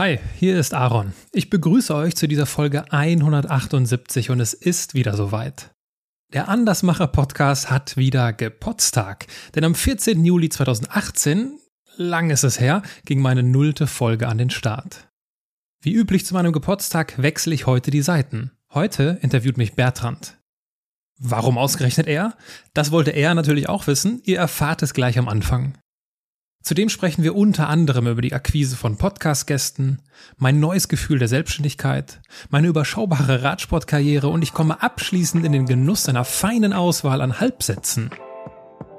Hi, hier ist Aaron. Ich begrüße euch zu dieser Folge 178 und es ist wieder soweit. Der Andersmacher Podcast hat wieder Gepotztag, denn am 14. Juli 2018, lang ist es her, ging meine nullte Folge an den Start. Wie üblich zu meinem Gepotztag wechsle ich heute die Seiten. Heute interviewt mich Bertrand. Warum ausgerechnet er? Das wollte er natürlich auch wissen, ihr erfahrt es gleich am Anfang. Zudem sprechen wir unter anderem über die Akquise von Podcast-Gästen, mein neues Gefühl der Selbstständigkeit, meine überschaubare Radsportkarriere und ich komme abschließend in den Genuss einer feinen Auswahl an Halbsätzen.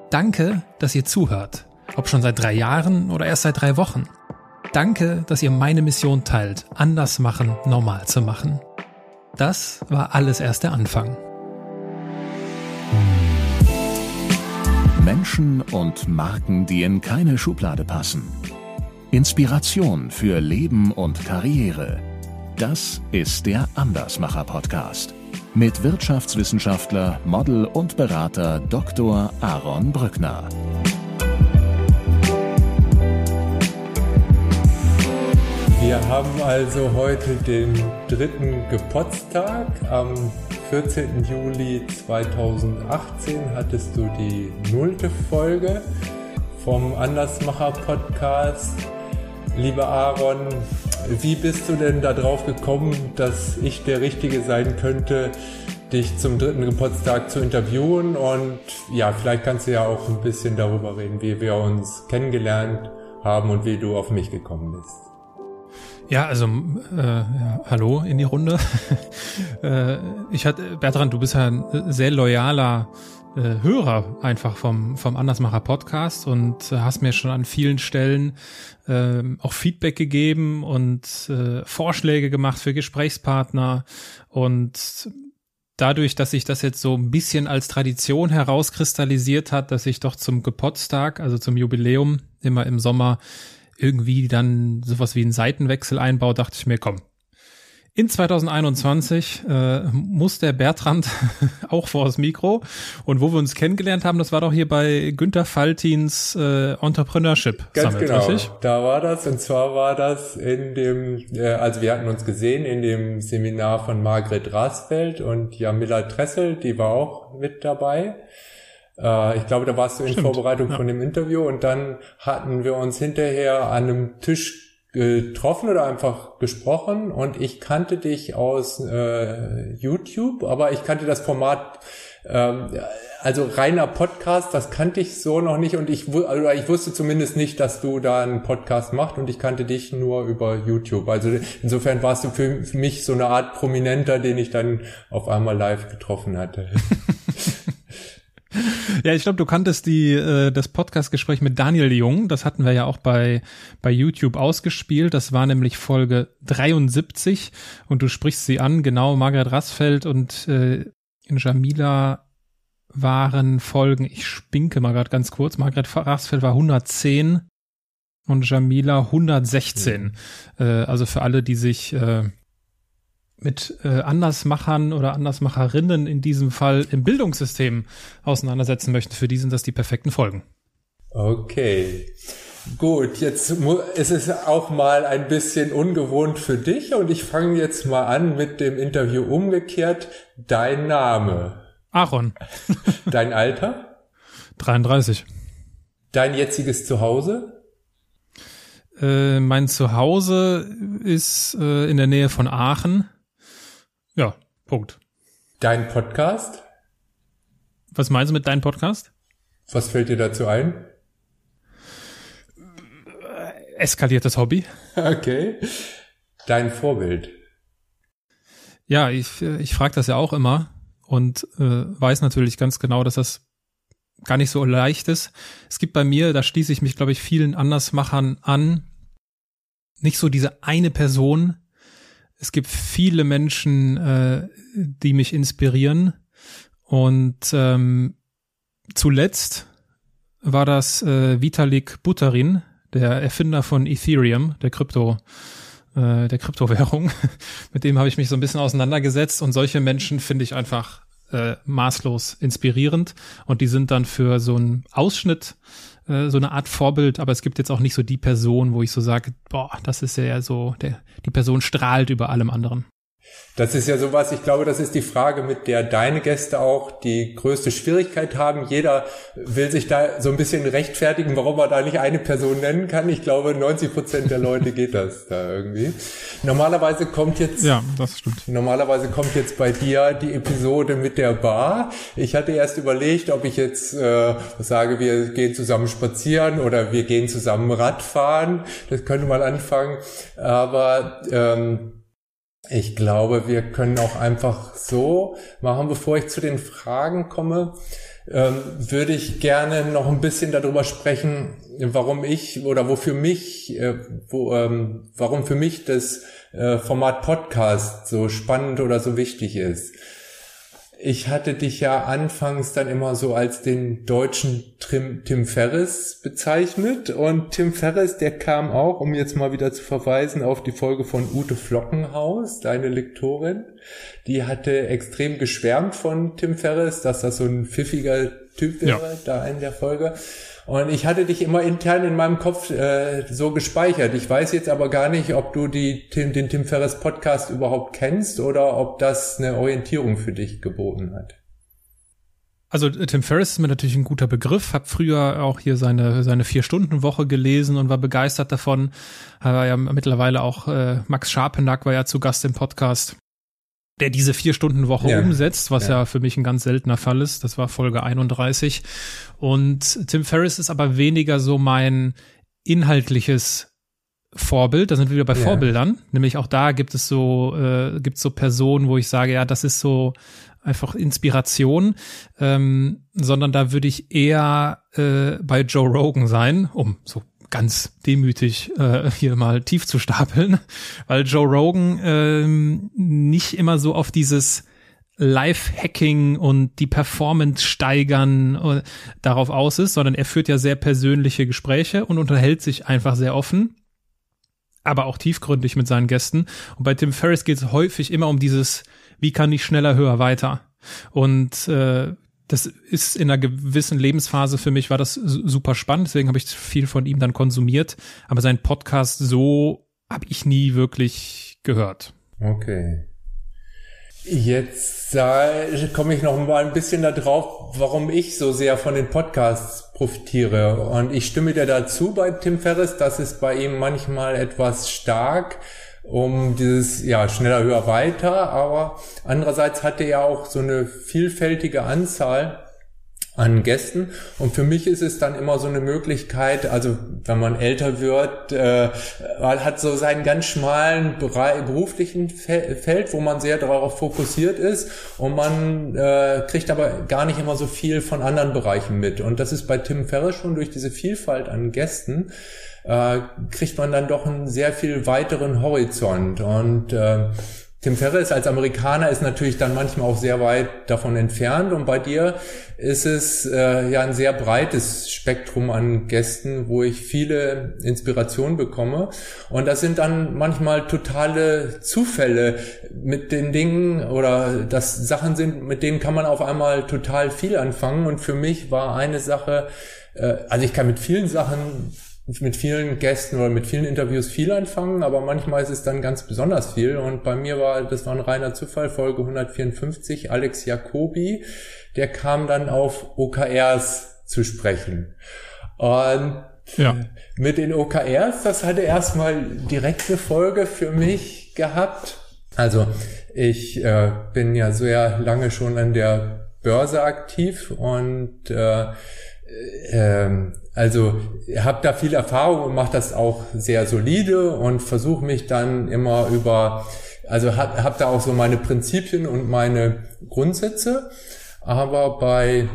Danke, dass ihr zuhört, ob schon seit drei Jahren oder erst seit drei Wochen. Danke, dass ihr meine Mission teilt, anders machen, normal zu machen. Das war alles erst der Anfang. Menschen und Marken, die in keine Schublade passen. Inspiration für Leben und Karriere. Das ist der Andersmacher Podcast mit Wirtschaftswissenschaftler, Model und Berater Dr. Aaron Brückner. Wir haben also heute den dritten Gepotztag am 14. Juli 2018 hattest du die nullte Folge vom Andersmacher Podcast. Lieber Aaron, wie bist du denn darauf gekommen, dass ich der Richtige sein könnte, dich zum dritten Geburtstag zu interviewen? Und ja, vielleicht kannst du ja auch ein bisschen darüber reden, wie wir uns kennengelernt haben und wie du auf mich gekommen bist. Ja, also äh, ja, hallo in die Runde. äh, ich hatte Bertrand, du bist ja ein sehr loyaler äh, Hörer einfach vom vom Andersmacher Podcast und äh, hast mir schon an vielen Stellen äh, auch Feedback gegeben und äh, Vorschläge gemacht für Gesprächspartner und dadurch, dass sich das jetzt so ein bisschen als Tradition herauskristallisiert hat, dass ich doch zum Gepotztag, also zum Jubiläum immer im Sommer irgendwie dann sowas wie einen Seitenwechsel einbaut, dachte ich mir, komm. In 2021 äh, muss der Bertrand auch vor das Mikro. Und wo wir uns kennengelernt haben, das war doch hier bei Günter Faltins äh, Entrepreneurship Ganz Summit, genau. Richtig? Da war das. Und zwar war das in dem, äh, also wir hatten uns gesehen in dem Seminar von Margret Rasfeld und Jamila Tressel, die war auch mit dabei. Äh, ich glaube, da warst du in Stimmt, Vorbereitung ja. von dem Interview und dann hatten wir uns hinterher an einem Tisch getroffen oder einfach gesprochen und ich kannte dich aus äh, YouTube, aber ich kannte das Format ähm, also reiner Podcast, das kannte ich so noch nicht und ich, also ich wusste zumindest nicht, dass du da einen Podcast machst und ich kannte dich nur über YouTube. Also insofern warst du für, für mich so eine Art Prominenter, den ich dann auf einmal live getroffen hatte. Ja, ich glaube, du kanntest die äh, das Podcastgespräch mit Daniel Jung. Das hatten wir ja auch bei bei YouTube ausgespielt. Das war nämlich Folge 73 und du sprichst sie an. Genau, Margaret Rassfeld und äh, Jamila waren Folgen. Ich spinke mal gerade ganz kurz. Margaret Rassfeld war 110 und Jamila 116. Mhm. Äh, also für alle, die sich äh, mit äh, Andersmachern oder Andersmacherinnen in diesem Fall im Bildungssystem auseinandersetzen möchten, für die sind das die perfekten Folgen. Okay. Gut, jetzt ist es auch mal ein bisschen ungewohnt für dich und ich fange jetzt mal an mit dem Interview umgekehrt. Dein Name? Aaron. Dein Alter? 33. Dein jetziges Zuhause? Äh, mein Zuhause ist äh, in der Nähe von Aachen. Ja, Punkt. Dein Podcast? Was meinst du mit deinem Podcast? Was fällt dir dazu ein? Eskaliertes Hobby. Okay. Dein Vorbild? Ja, ich, ich frage das ja auch immer und äh, weiß natürlich ganz genau, dass das gar nicht so leicht ist. Es gibt bei mir, da schließe ich mich, glaube ich, vielen Andersmachern an, nicht so diese eine Person, es gibt viele Menschen, äh, die mich inspirieren. Und ähm, zuletzt war das äh, Vitalik Buterin, der Erfinder von Ethereum, der Krypto, äh, der Kryptowährung. Mit dem habe ich mich so ein bisschen auseinandergesetzt und solche Menschen finde ich einfach äh, maßlos inspirierend und die sind dann für so einen Ausschnitt äh, so eine Art Vorbild, aber es gibt jetzt auch nicht so die Person, wo ich so sage, boah, das ist ja so, der, die Person strahlt über allem anderen. Das ist ja sowas, ich glaube, das ist die Frage, mit der deine Gäste auch die größte Schwierigkeit haben. Jeder will sich da so ein bisschen rechtfertigen, warum man da nicht eine Person nennen kann. Ich glaube, 90 Prozent der Leute geht das da irgendwie. Normalerweise kommt jetzt, ja, das stimmt. Normalerweise kommt jetzt bei dir die Episode mit der Bar. Ich hatte erst überlegt, ob ich jetzt äh, sage, wir gehen zusammen spazieren oder wir gehen zusammen Radfahren. Das könnte mal anfangen. Aber ähm, ich glaube, wir können auch einfach so machen, bevor ich zu den Fragen komme, ähm, würde ich gerne noch ein bisschen darüber sprechen, warum ich oder wofür mich, äh, wo, ähm, warum für mich das äh, Format Podcast so spannend oder so wichtig ist ich hatte dich ja anfangs dann immer so als den deutschen Tim, Tim Ferris bezeichnet und Tim Ferris, der kam auch, um jetzt mal wieder zu verweisen auf die Folge von Ute Flockenhaus, deine Lektorin, die hatte extrem geschwärmt von Tim Ferris, dass das so ein pfiffiger Typ wäre, ja. da in der Folge. Und ich hatte dich immer intern in meinem Kopf äh, so gespeichert. Ich weiß jetzt aber gar nicht, ob du die, Tim, den Tim Ferriss Podcast überhaupt kennst oder ob das eine Orientierung für dich geboten hat. Also äh, Tim Ferriss ist mir natürlich ein guter Begriff. Hab früher auch hier seine seine vier Stunden Woche gelesen und war begeistert davon. War ja mittlerweile auch äh, Max Scharpenack war ja zu Gast im Podcast der diese Vier-Stunden-Woche ja. umsetzt, was ja. ja. für mich ein ganz seltener Fall ist. Das war Folge 31. Und Tim Ferriss ist aber weniger so mein inhaltliches Vorbild. Da sind wir wieder bei ja. Vorbildern. Nämlich auch da gibt es so, äh, gibt es so Personen, wo ich sage, ja, das ist so einfach Inspiration, ähm, sondern da würde ich eher äh, bei Joe Rogan sein, um so ganz demütig äh, hier mal tief zu stapeln, weil Joe Rogan ähm, nicht immer so auf dieses Live-Hacking und die Performance steigern äh, darauf aus ist, sondern er führt ja sehr persönliche Gespräche und unterhält sich einfach sehr offen, aber auch tiefgründig mit seinen Gästen. Und bei Tim Ferriss geht es häufig immer um dieses, wie kann ich schneller, höher, weiter. Und äh, das ist in einer gewissen Lebensphase für mich war das super spannend, deswegen habe ich viel von ihm dann konsumiert, aber sein Podcast so habe ich nie wirklich gehört. Okay. Jetzt komme ich noch mal ein bisschen darauf, warum ich so sehr von den Podcasts profitiere. Und ich stimme dir dazu bei Tim Ferriss, dass es bei ihm manchmal etwas stark um dieses, ja, schneller, höher, weiter. Aber andererseits hatte er auch so eine vielfältige Anzahl an Gästen. Und für mich ist es dann immer so eine Möglichkeit, also wenn man älter wird, äh, hat so seinen ganz schmalen Bereich, beruflichen Feld, wo man sehr darauf fokussiert ist und man äh, kriegt aber gar nicht immer so viel von anderen Bereichen mit. Und das ist bei Tim Ferriss schon durch diese Vielfalt an Gästen äh, kriegt man dann doch einen sehr viel weiteren Horizont. Und äh, Tim Ferriss als Amerikaner ist natürlich dann manchmal auch sehr weit davon entfernt. Und bei dir ist es äh, ja ein sehr breites Spektrum an Gästen, wo ich viele Inspirationen bekomme. Und das sind dann manchmal totale Zufälle mit den Dingen oder das Sachen sind, mit denen kann man auf einmal total viel anfangen. Und für mich war eine Sache, äh, also ich kann mit vielen Sachen mit vielen Gästen oder mit vielen Interviews viel anfangen, aber manchmal ist es dann ganz besonders viel. Und bei mir war, das war ein reiner Zufall, Folge 154, Alex Jacobi, der kam dann auf OKRs zu sprechen. Und ja. mit den OKRs, das hatte erstmal direkt eine Folge für mich gehabt. Also ich äh, bin ja sehr lange schon an der Börse aktiv und äh, äh, also habe da viel Erfahrung und mache das auch sehr solide und versuche mich dann immer über, also habe hab da auch so meine Prinzipien und meine Grundsätze. Aber bei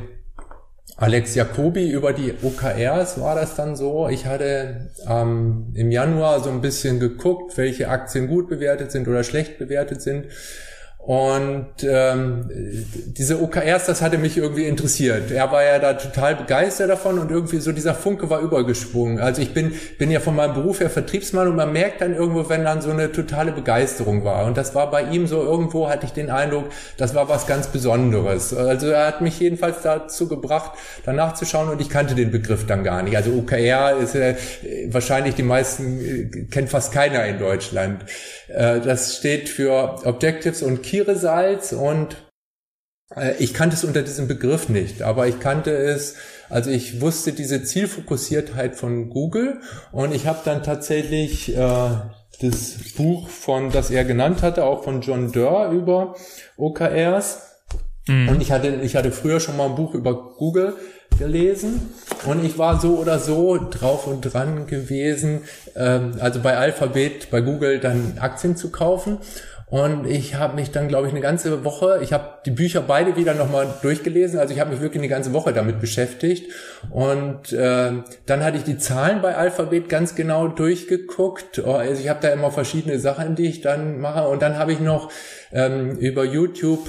Alex Jacobi über die OKRs war das dann so. Ich hatte ähm, im Januar so ein bisschen geguckt, welche Aktien gut bewertet sind oder schlecht bewertet sind Und ähm, diese OKRs, das hatte mich irgendwie interessiert. Er war ja da total begeistert davon und irgendwie so dieser Funke war übergesprungen. Also ich bin, bin ja von meinem Beruf her Vertriebsmann und man merkt dann irgendwo, wenn dann so eine totale Begeisterung war. Und das war bei ihm so irgendwo, hatte ich den Eindruck, das war was ganz Besonderes. Also er hat mich jedenfalls dazu gebracht, danach zu schauen und ich kannte den Begriff dann gar nicht. Also OKR ist äh, wahrscheinlich die meisten, äh, kennt fast keiner in Deutschland. Äh, das steht für Objectives und Key Results und äh, ich kannte es unter diesem Begriff nicht, aber ich kannte es, also ich wusste diese Zielfokussiertheit von Google und ich habe dann tatsächlich äh, das Buch von, das er genannt hatte, auch von John Durr über OKRs. Mhm. Und ich hatte, ich hatte früher schon mal ein Buch über Google gelesen und ich war so oder so drauf und dran gewesen, ähm, also bei Alphabet, bei Google dann Aktien zu kaufen. Und ich habe mich dann, glaube ich, eine ganze Woche, ich habe die Bücher beide wieder nochmal durchgelesen, also ich habe mich wirklich eine ganze Woche damit beschäftigt. Und äh, dann hatte ich die Zahlen bei Alphabet ganz genau durchgeguckt. Oh, also ich habe da immer verschiedene Sachen, die ich dann mache. Und dann habe ich noch ähm, über YouTube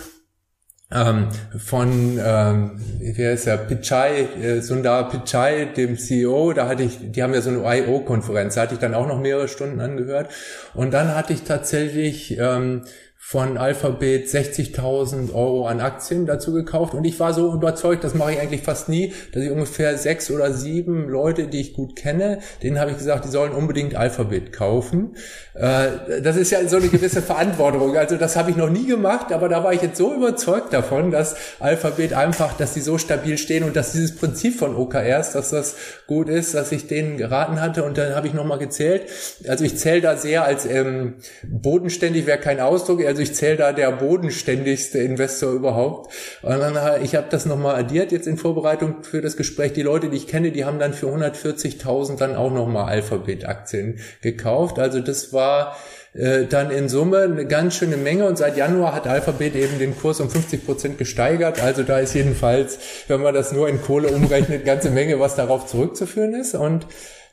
ähm, von ähm, wie heißt der? Pichai, äh, Sundar Pichai, dem CEO, da hatte ich, die haben ja so eine IO-Konferenz, da hatte ich dann auch noch mehrere Stunden angehört. Und dann hatte ich tatsächlich ähm, von Alphabet 60.000 Euro an Aktien dazu gekauft und ich war so überzeugt, das mache ich eigentlich fast nie, dass ich ungefähr sechs oder sieben Leute, die ich gut kenne, denen habe ich gesagt, die sollen unbedingt Alphabet kaufen. Äh, das ist ja so eine gewisse Verantwortung. Also das habe ich noch nie gemacht, aber da war ich jetzt so überzeugt davon, dass Alphabet einfach, dass die so stabil stehen und dass dieses Prinzip von OKRs, dass das gut ist, dass ich denen geraten hatte und dann habe ich nochmal gezählt. Also ich zähle da sehr als ähm, bodenständig, wäre kein Ausdruck, also ich zähle da der bodenständigste Investor überhaupt. Und dann, ich habe das nochmal addiert jetzt in Vorbereitung für das Gespräch. Die Leute, die ich kenne, die haben dann für 140.000 dann auch nochmal Alphabet-Aktien gekauft. Also das war äh, dann in Summe eine ganz schöne Menge und seit Januar hat Alphabet eben den Kurs um 50 Prozent gesteigert. Also da ist jedenfalls, wenn man das nur in Kohle umrechnet, ganze Menge, was darauf zurückzuführen ist. Und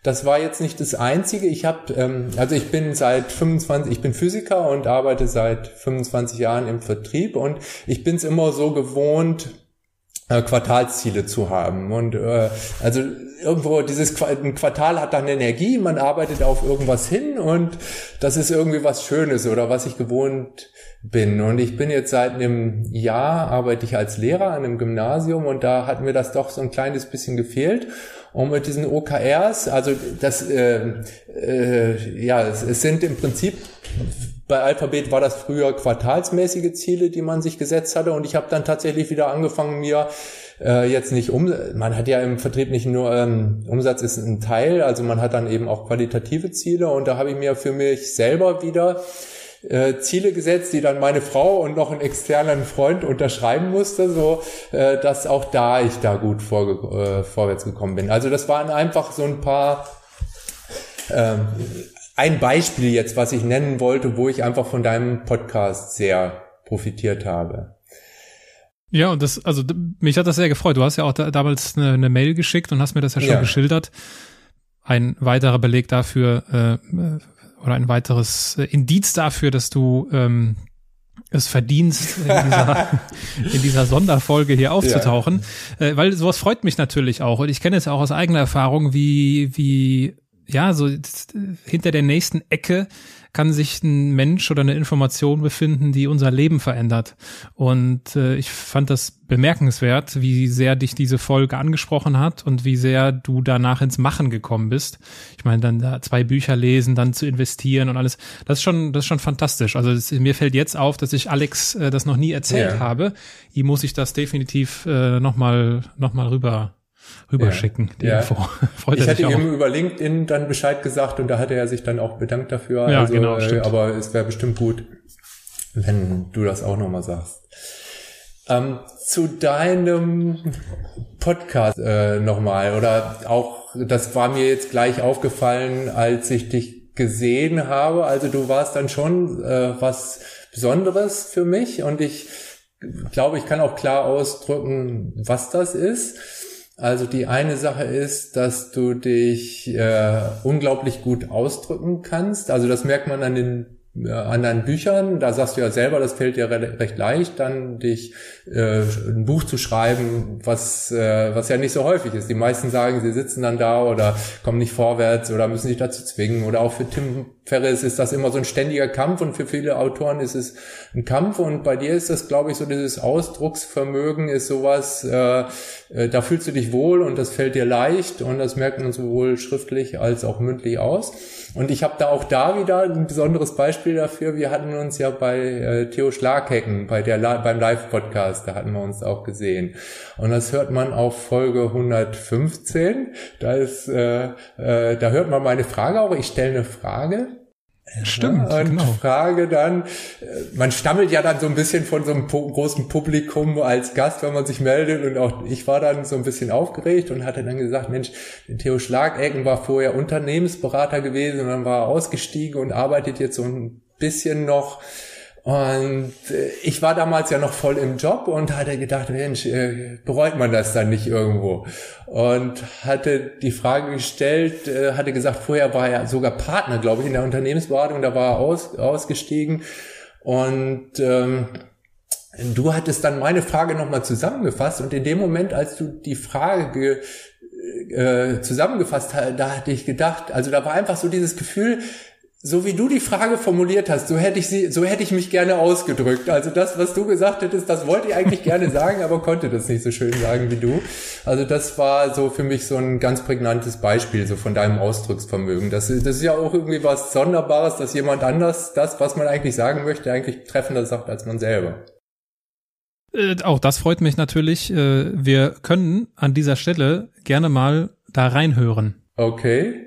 das war jetzt nicht das Einzige. Ich habe, ähm, also ich bin seit 25, ich bin Physiker und arbeite seit 25 Jahren im Vertrieb und ich bin es immer so gewohnt, äh, Quartalsziele zu haben. Und äh, also irgendwo dieses Qu ein Quartal hat dann Energie, man arbeitet auf irgendwas hin und das ist irgendwie was Schönes oder was ich gewohnt bin. Und ich bin jetzt seit einem Jahr arbeite ich als Lehrer an einem Gymnasium und da hat mir das doch so ein kleines bisschen gefehlt. Und mit diesen OKRs, also das, äh, äh, ja, es, es sind im Prinzip bei Alphabet war das früher quartalsmäßige Ziele, die man sich gesetzt hatte. Und ich habe dann tatsächlich wieder angefangen, mir äh, jetzt nicht um, man hat ja im Vertrieb nicht nur ähm, Umsatz ist ein Teil, also man hat dann eben auch qualitative Ziele. Und da habe ich mir für mich selber wieder äh, Ziele gesetzt, die dann meine Frau und noch einen externen Freund unterschreiben musste, so äh, dass auch da ich da gut vor, äh, vorwärts gekommen bin. Also das waren einfach so ein paar ähm, ein Beispiel jetzt, was ich nennen wollte, wo ich einfach von deinem Podcast sehr profitiert habe. Ja, und das, also mich hat das sehr gefreut. Du hast ja auch da, damals eine, eine, Mail geschickt und hast mir das ja schon ja. geschildert. Ein weiterer Beleg dafür, äh, oder ein weiteres äh, Indiz dafür, dass du ähm, es verdienst, in dieser, in dieser Sonderfolge hier aufzutauchen. Ja. Äh, weil sowas freut mich natürlich auch. Und ich kenne es auch aus eigener Erfahrung, wie, wie, ja, so hinter der nächsten Ecke kann sich ein Mensch oder eine Information befinden, die unser Leben verändert. Und äh, ich fand das bemerkenswert, wie sehr dich diese Folge angesprochen hat und wie sehr du danach ins Machen gekommen bist. Ich meine, dann da zwei Bücher lesen, dann zu investieren und alles. Das ist schon, das ist schon fantastisch. Also das, mir fällt jetzt auf, dass ich Alex äh, das noch nie erzählt ja. habe. Ihm muss ich das definitiv äh, nochmal noch mal rüber rüberschicken, ja, die ja. Info. Freut ich hatte ihm über LinkedIn dann Bescheid gesagt und da hatte er sich dann auch bedankt dafür. Ja, also, genau, äh, aber es wäre bestimmt gut, wenn du das auch nochmal sagst. Ähm, zu deinem Podcast äh, nochmal oder auch, das war mir jetzt gleich aufgefallen, als ich dich gesehen habe. Also du warst dann schon äh, was Besonderes für mich und ich glaube, ich kann auch klar ausdrücken, was das ist. Also die eine Sache ist, dass du dich äh, unglaublich gut ausdrücken kannst. Also das merkt man an den äh, anderen Büchern, da sagst du ja selber, das fällt dir re recht leicht, dann dich äh, ein Buch zu schreiben, was äh, was ja nicht so häufig ist. Die meisten sagen, sie sitzen dann da oder kommen nicht vorwärts oder müssen sich dazu zwingen. Oder auch für Tim Ferriss ist das immer so ein ständiger Kampf und für viele Autoren ist es ein Kampf und bei dir ist das, glaube ich, so dieses Ausdrucksvermögen ist sowas, äh, äh, da fühlst du dich wohl und das fällt dir leicht und das merkt man sowohl schriftlich als auch mündlich aus. Und ich habe da auch da wieder ein besonderes Beispiel dafür. Wir hatten uns ja bei äh, Theo Schlaghecken, bei der beim Live-Podcast, da hatten wir uns auch gesehen. Und das hört man auf Folge 115. Da ist, äh, äh, da hört man meine Frage auch. Ich stelle eine Frage Stimmt. Ja, und genau. frage dann, äh, man stammelt ja dann so ein bisschen von so einem großen Publikum als Gast, wenn man sich meldet. Und auch ich war dann so ein bisschen aufgeregt und hatte dann gesagt, Mensch, Theo Schlagecken war vorher Unternehmensberater gewesen und dann war er ausgestiegen und arbeitet jetzt so ein bisschen noch und äh, ich war damals ja noch voll im Job und hatte gedacht, Mensch, äh, bereut man das dann nicht irgendwo? Und hatte die Frage gestellt, äh, hatte gesagt, vorher war er sogar Partner, glaube ich, in der Unternehmensberatung, da war er aus, ausgestiegen. Und ähm, du hattest dann meine Frage nochmal zusammengefasst und in dem Moment, als du die Frage äh, zusammengefasst hast, da hatte ich gedacht, also da war einfach so dieses Gefühl, so wie du die Frage formuliert hast, so hätte ich sie, so hätte ich mich gerne ausgedrückt. Also das, was du gesagt hättest, das wollte ich eigentlich gerne sagen, aber konnte das nicht so schön sagen wie du. Also das war so für mich so ein ganz prägnantes Beispiel so von deinem Ausdrucksvermögen. Das, das ist ja auch irgendwie was Sonderbares, dass jemand anders das, was man eigentlich sagen möchte, eigentlich treffender sagt als man selber. Äh, auch das freut mich natürlich. Äh, wir können an dieser Stelle gerne mal da reinhören. Okay.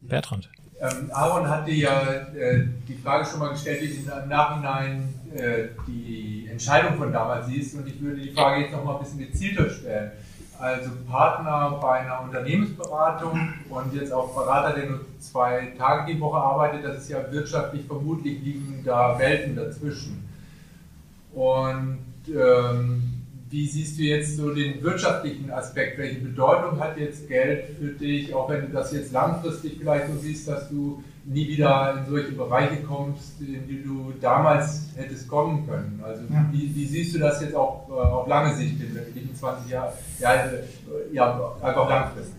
Bertrand. Ähm, Aaron hatte ja äh, die Frage schon mal gestellt, wie du im Nachhinein äh, die Entscheidung von damals siehst. Und ich würde die Frage jetzt noch mal ein bisschen gezielter stellen. Also Partner bei einer Unternehmensberatung und jetzt auch Berater, der nur zwei Tage die Woche arbeitet, das ist ja wirtschaftlich vermutlich liegen da Welten dazwischen. Und ähm, wie siehst du jetzt so den wirtschaftlichen Aspekt? Welche Bedeutung hat jetzt Geld für dich, auch wenn du das jetzt langfristig vielleicht so siehst, dass du nie wieder in solche Bereiche kommst, in die du damals hättest kommen können? Also ja. wie, wie, siehst du das jetzt auch äh, auf lange Sicht in den 20 Jahren, ja, ja, einfach langfristig?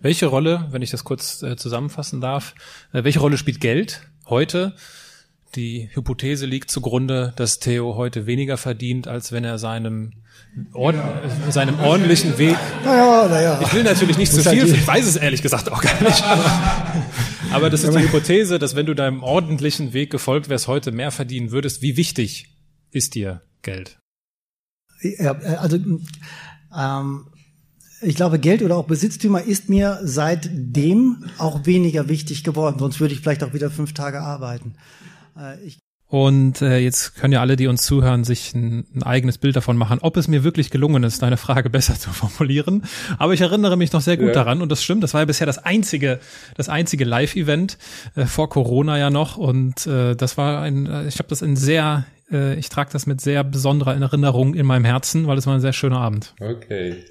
Welche Rolle, wenn ich das kurz äh, zusammenfassen darf, äh, welche Rolle spielt Geld heute? Die Hypothese liegt zugrunde, dass Theo heute weniger verdient, als wenn er seinem, Ord ja. seinem ordentlichen Weg. Naja, naja. Ich will natürlich nicht zu viel, ich weiß es ehrlich gesagt auch gar nicht. Aber das ist die Hypothese, dass wenn du deinem ordentlichen Weg gefolgt wärst, heute mehr verdienen würdest. Wie wichtig ist dir Geld? Ja, also ähm, ich glaube, Geld oder auch Besitztümer ist mir seitdem auch weniger wichtig geworden. Sonst würde ich vielleicht auch wieder fünf Tage arbeiten. Äh, und äh, jetzt können ja alle, die uns zuhören, sich ein, ein, eigenes Bild davon machen, ob es mir wirklich gelungen ist, deine Frage besser zu formulieren. Aber ich erinnere mich noch sehr gut ja. daran und das stimmt. Das war ja bisher das einzige, das einzige Live-Event äh, vor Corona ja noch und äh, das war ein, äh, ich habe das in sehr, äh, ich trage das mit sehr besonderer Erinnerung in meinem Herzen, weil es war ein sehr schöner Abend. Okay.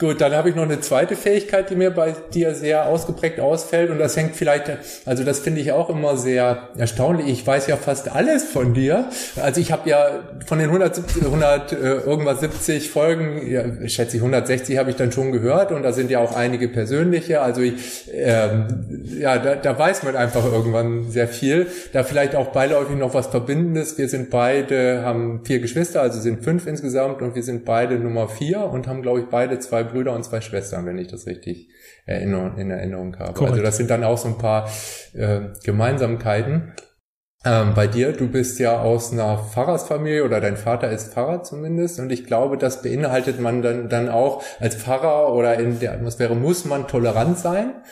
Gut, dann habe ich noch eine zweite Fähigkeit, die mir bei dir sehr ausgeprägt ausfällt und das hängt vielleicht, also das finde ich auch immer sehr erstaunlich. Ich weiß ja fast alles von dir. Also ich habe ja von den 170, 100 äh, irgendwas 70 Folgen, ja, schätze ich 160 habe ich dann schon gehört und da sind ja auch einige persönliche. Also ich, ähm, ja, da, da weiß man einfach irgendwann sehr viel. Da vielleicht auch beiläufig noch was Verbindendes. Wir sind beide, haben vier Geschwister, also sind fünf insgesamt und wir sind beide Nummer vier und haben glaube ich beide zwei Brüder und zwei Schwestern, wenn ich das richtig Erinnerung, in Erinnerung habe. Correct. Also das sind dann auch so ein paar äh, Gemeinsamkeiten. Ähm, bei dir, du bist ja aus einer Pfarrersfamilie oder dein Vater ist Pfarrer zumindest und ich glaube, das beinhaltet man dann, dann auch als Pfarrer oder in der Atmosphäre muss man tolerant sein.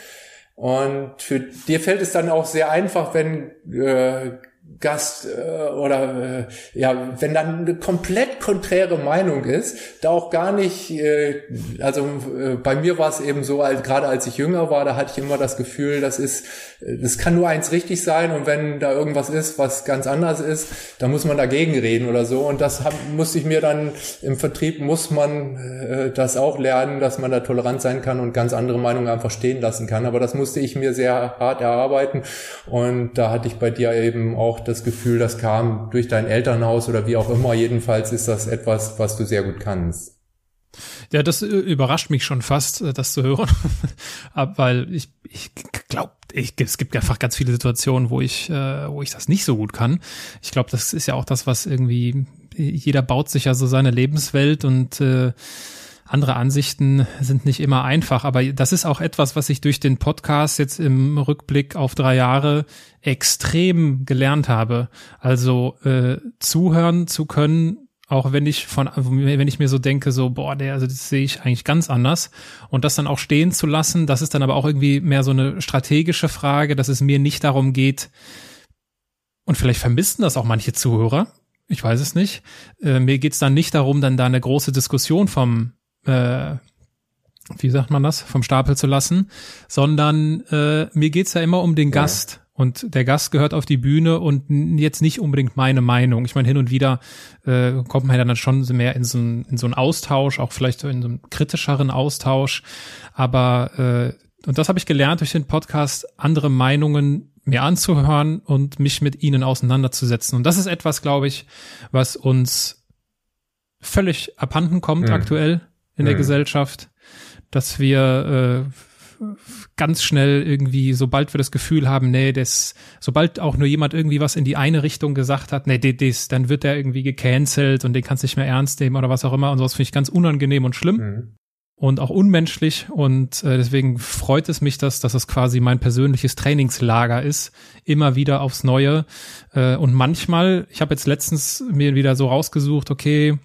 Und für dir fällt es dann auch sehr einfach, wenn äh, Gast äh, oder äh, ja, wenn dann eine komplett konträre Meinung ist, da auch gar nicht, äh, also äh, bei mir war es eben so, als, gerade als ich jünger war, da hatte ich immer das Gefühl, das ist, das kann nur eins richtig sein und wenn da irgendwas ist, was ganz anders ist, dann muss man dagegen reden oder so und das hab, musste ich mir dann im Vertrieb muss man äh, das auch lernen, dass man da tolerant sein kann und ganz andere Meinungen einfach stehen lassen kann, aber das musste ich mir sehr hart erarbeiten und da hatte ich bei dir eben auch das Gefühl, das kam durch dein Elternhaus oder wie auch immer. Jedenfalls ist das etwas, was du sehr gut kannst. Ja, das äh, überrascht mich schon fast, äh, das zu hören, weil ich, ich glaube, ich, es gibt einfach ganz viele Situationen, wo ich, äh, wo ich das nicht so gut kann. Ich glaube, das ist ja auch das, was irgendwie jeder baut sich ja so seine Lebenswelt und äh, andere Ansichten sind nicht immer einfach, aber das ist auch etwas, was ich durch den Podcast jetzt im Rückblick auf drei Jahre extrem gelernt habe. Also äh, zuhören zu können, auch wenn ich von, wenn ich mir so denke, so, boah, der, also das sehe ich eigentlich ganz anders. Und das dann auch stehen zu lassen, das ist dann aber auch irgendwie mehr so eine strategische Frage, dass es mir nicht darum geht, und vielleicht vermissen das auch manche Zuhörer, ich weiß es nicht. Äh, mir geht's dann nicht darum, dann da eine große Diskussion vom äh, wie sagt man das, vom Stapel zu lassen, sondern äh, mir geht's ja immer um den Gast. Und der Gast gehört auf die Bühne und jetzt nicht unbedingt meine Meinung. Ich meine, hin und wieder äh, kommt man ja dann schon mehr in so, ein, in so einen Austausch, auch vielleicht in so einen kritischeren Austausch. Aber, äh, und das habe ich gelernt durch den Podcast, andere Meinungen mir anzuhören und mich mit ihnen auseinanderzusetzen. Und das ist etwas, glaube ich, was uns völlig abhanden kommt mhm. aktuell in der mhm. Gesellschaft, dass wir äh, ganz schnell irgendwie, sobald wir das Gefühl haben, nee, das, sobald auch nur jemand irgendwie was in die eine Richtung gesagt hat, nee, das, dann wird der irgendwie gecancelt und den kannst du nicht mehr ernst nehmen oder was auch immer und sowas finde ich ganz unangenehm und schlimm. Mhm. Und auch unmenschlich und äh, deswegen freut es mich, dass, dass es quasi mein persönliches Trainingslager ist, immer wieder aufs Neue. Äh, und manchmal, ich habe jetzt letztens mir wieder so rausgesucht, okay,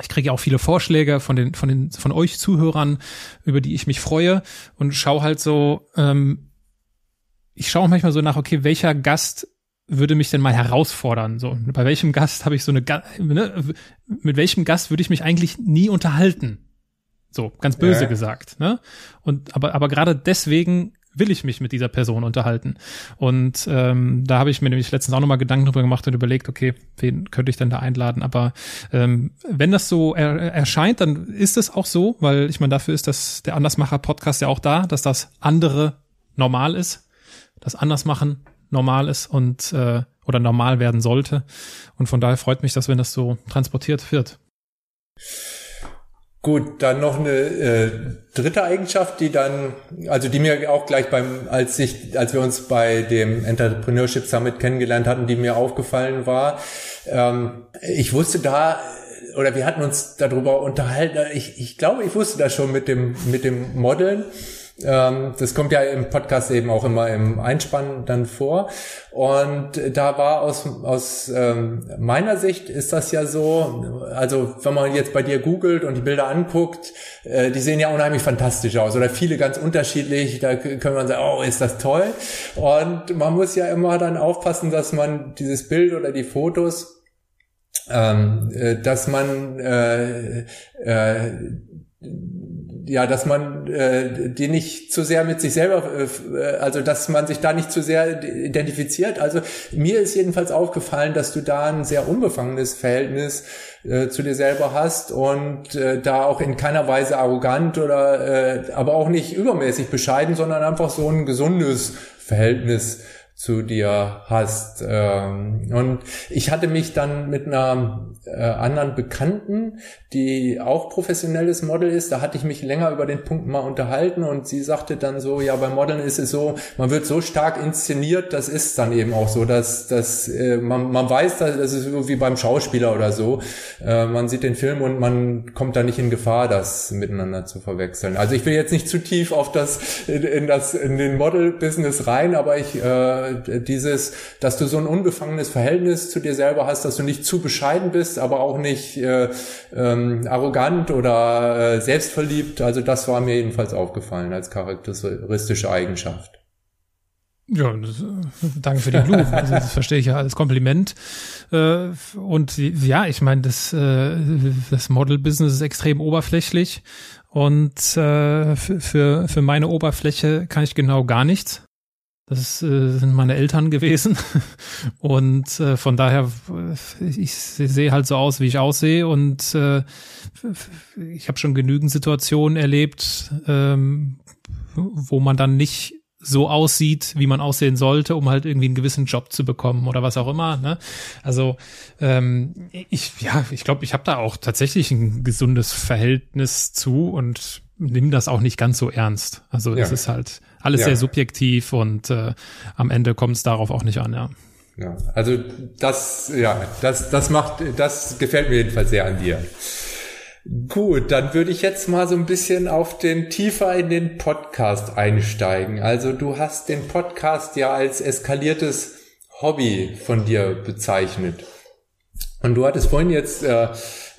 ich kriege auch viele Vorschläge von den, von den, von euch Zuhörern, über die ich mich freue und schaue halt so, ähm, ich schaue manchmal so nach, okay, welcher Gast würde mich denn mal herausfordern? So, bei welchem Gast habe ich so eine, ne, mit welchem Gast würde ich mich eigentlich nie unterhalten? So, ganz böse ja. gesagt, ne? Und aber, aber gerade deswegen will ich mich mit dieser Person unterhalten? Und ähm, da habe ich mir nämlich letztens auch nochmal Gedanken drüber gemacht und überlegt, okay, wen könnte ich denn da einladen? Aber ähm, wenn das so er erscheint, dann ist es auch so, weil ich meine, dafür ist das der Andersmacher-Podcast ja auch da, dass das andere normal ist, das Andersmachen normal ist und äh, oder normal werden sollte. Und von daher freut mich das, wenn das so transportiert wird. Gut, dann noch eine äh, dritte Eigenschaft, die dann, also die mir auch gleich beim, als ich, als wir uns bei dem Entrepreneurship Summit kennengelernt hatten, die mir aufgefallen war. Ähm, ich wusste da, oder wir hatten uns darüber unterhalten. Ich, ich glaube, ich wusste das schon mit dem mit dem Modeln. Ähm, das kommt ja im Podcast eben auch immer im Einspann dann vor. Und da war aus, aus ähm, meiner Sicht ist das ja so, also wenn man jetzt bei dir googelt und die Bilder anguckt, äh, die sehen ja unheimlich fantastisch aus oder viele ganz unterschiedlich. Da können man sagen, oh, ist das toll. Und man muss ja immer dann aufpassen, dass man dieses Bild oder die Fotos ähm, äh, dass man äh, äh, ja, dass man äh, die nicht zu sehr mit sich selber, äh, also dass man sich da nicht zu sehr identifiziert. Also mir ist jedenfalls aufgefallen, dass du da ein sehr unbefangenes Verhältnis äh, zu dir selber hast und äh, da auch in keiner Weise arrogant oder äh, aber auch nicht übermäßig bescheiden, sondern einfach so ein gesundes Verhältnis zu dir hast. Ähm, und ich hatte mich dann mit einer äh, anderen Bekannten, die auch professionelles Model ist, da hatte ich mich länger über den Punkt mal unterhalten und sie sagte dann so, ja, bei Modeln ist es so, man wird so stark inszeniert, das ist dann eben auch so, dass, dass äh, man, man weiß, dass, das ist so wie beim Schauspieler oder so. Äh, man sieht den Film und man kommt da nicht in Gefahr, das miteinander zu verwechseln. Also ich will jetzt nicht zu tief auf das in, in das in den Model-Business rein, aber ich äh, dieses, dass du so ein unbefangenes Verhältnis zu dir selber hast, dass du nicht zu bescheiden bist, aber auch nicht äh, ähm, arrogant oder äh, selbstverliebt. Also das war mir jedenfalls aufgefallen als charakteristische Eigenschaft. Ja, das, danke für die Blumen. Also das verstehe ich ja als Kompliment. Äh, und ja, ich meine, das, äh, das Model-Business ist extrem oberflächlich und äh, für, für meine Oberfläche kann ich genau gar nichts. Das äh, sind meine Eltern gewesen. Und äh, von daher, ich sehe halt so aus, wie ich aussehe. Und äh, ich habe schon genügend Situationen erlebt, ähm, wo man dann nicht so aussieht, wie man aussehen sollte, um halt irgendwie einen gewissen Job zu bekommen oder was auch immer. Ne? Also ähm, ich, ja, ich glaube, ich habe da auch tatsächlich ein gesundes Verhältnis zu und nimm das auch nicht ganz so ernst. Also es ist halt alles ja. sehr subjektiv und äh, am Ende kommt es darauf auch nicht an, ja. Ja, also das, ja, das, das macht, das gefällt mir jedenfalls sehr an dir. Gut, dann würde ich jetzt mal so ein bisschen auf den tiefer in den Podcast einsteigen. Also du hast den Podcast ja als eskaliertes Hobby von dir bezeichnet. Und du hattest vorhin jetzt äh,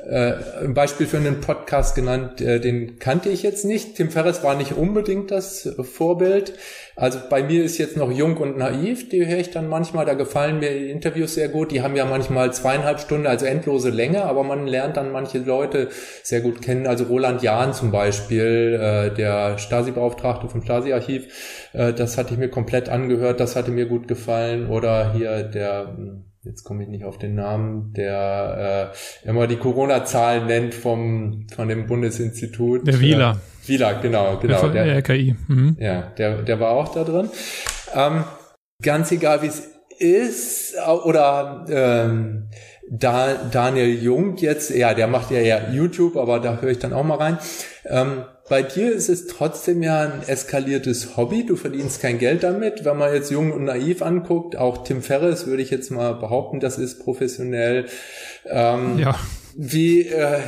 äh, ein Beispiel für einen Podcast genannt, äh, den kannte ich jetzt nicht. Tim Ferriss war nicht unbedingt das Vorbild. Also bei mir ist jetzt noch jung und naiv, die höre ich dann manchmal, da gefallen mir die Interviews sehr gut. Die haben ja manchmal zweieinhalb Stunden, also endlose Länge, aber man lernt dann manche Leute sehr gut kennen. Also Roland Jahn zum Beispiel, äh, der Stasi-Beauftragte vom Stasi-Archiv, äh, das hatte ich mir komplett angehört, das hatte mir gut gefallen. Oder hier der jetzt komme ich nicht auf den Namen, der äh, immer die Corona-Zahlen nennt vom von dem Bundesinstitut. Der Wieler. Äh, Wieler, genau, genau. Der, der RKI. Mhm. Ja, der, der war auch da drin. Ähm, ganz egal, wie es ist, oder ähm, da, Daniel Jung jetzt, ja, der macht ja ja YouTube, aber da höre ich dann auch mal rein. Ähm, bei dir ist es trotzdem ja ein eskaliertes Hobby. Du verdienst kein Geld damit. Wenn man jetzt jung und naiv anguckt, auch Tim Ferriss würde ich jetzt mal behaupten, das ist professionell. Ähm, ja. Wie, äh,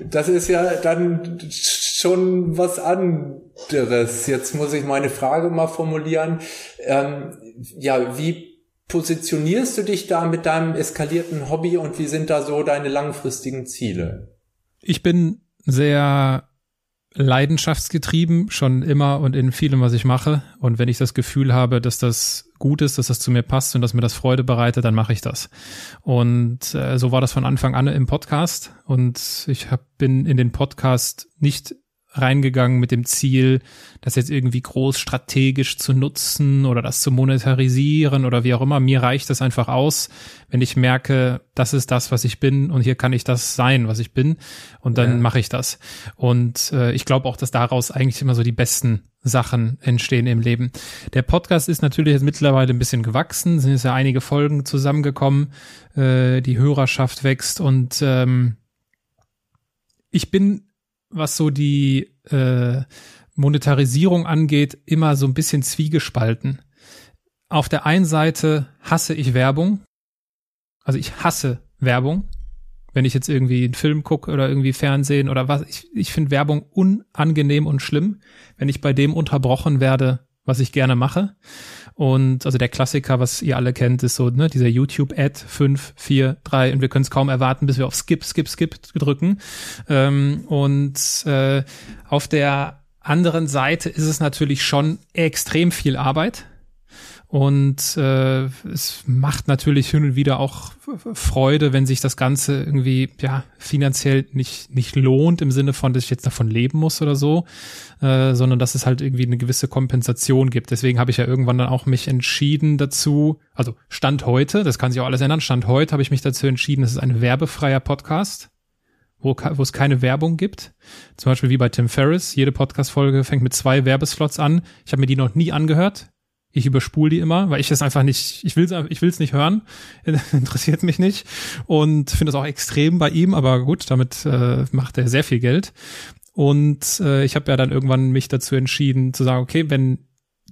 das ist ja dann schon was anderes. Jetzt muss ich meine Frage mal formulieren. Ähm, ja, wie positionierst du dich da mit deinem eskalierten Hobby und wie sind da so deine langfristigen Ziele? Ich bin sehr leidenschaftsgetrieben, schon immer und in vielem, was ich mache. Und wenn ich das Gefühl habe, dass das gut ist, dass das zu mir passt und dass mir das Freude bereitet, dann mache ich das. Und äh, so war das von Anfang an im Podcast. Und ich hab, bin in den Podcast nicht reingegangen mit dem Ziel, das jetzt irgendwie groß strategisch zu nutzen oder das zu monetarisieren oder wie auch immer. Mir reicht es einfach aus, wenn ich merke, das ist das, was ich bin und hier kann ich das sein, was ich bin und dann ja. mache ich das. Und äh, ich glaube auch, dass daraus eigentlich immer so die besten Sachen entstehen im Leben. Der Podcast ist natürlich jetzt mittlerweile ein bisschen gewachsen, sind jetzt ja einige Folgen zusammengekommen, äh, die Hörerschaft wächst und ähm, ich bin was so die äh, Monetarisierung angeht, immer so ein bisschen zwiegespalten. Auf der einen Seite hasse ich Werbung. Also ich hasse Werbung. Wenn ich jetzt irgendwie einen Film gucke oder irgendwie Fernsehen oder was, ich, ich finde Werbung unangenehm und schlimm, wenn ich bei dem unterbrochen werde, was ich gerne mache. Und also der Klassiker, was ihr alle kennt, ist so, ne, dieser YouTube-Ad 5, 4, 3 und wir können es kaum erwarten, bis wir auf Skip, Skip, Skip drücken. Ähm, und äh, auf der anderen Seite ist es natürlich schon extrem viel Arbeit und äh, es macht natürlich hin und wieder auch Freude, wenn sich das Ganze irgendwie ja finanziell nicht nicht lohnt im Sinne von, dass ich jetzt davon leben muss oder so, äh, sondern dass es halt irgendwie eine gewisse Kompensation gibt. Deswegen habe ich ja irgendwann dann auch mich entschieden dazu, also Stand heute, das kann sich auch alles ändern. Stand heute habe ich mich dazu entschieden, es ist ein werbefreier Podcast wo, wo es keine Werbung gibt. Zum Beispiel wie bei Tim Ferriss. Jede Podcast-Folge fängt mit zwei Werbeslots an. Ich habe mir die noch nie angehört. Ich überspule die immer, weil ich das einfach nicht, ich will es ich will's nicht hören, interessiert mich nicht und finde es auch extrem bei ihm, aber gut, damit äh, macht er sehr viel Geld. Und äh, ich habe ja dann irgendwann mich dazu entschieden zu sagen, okay, wenn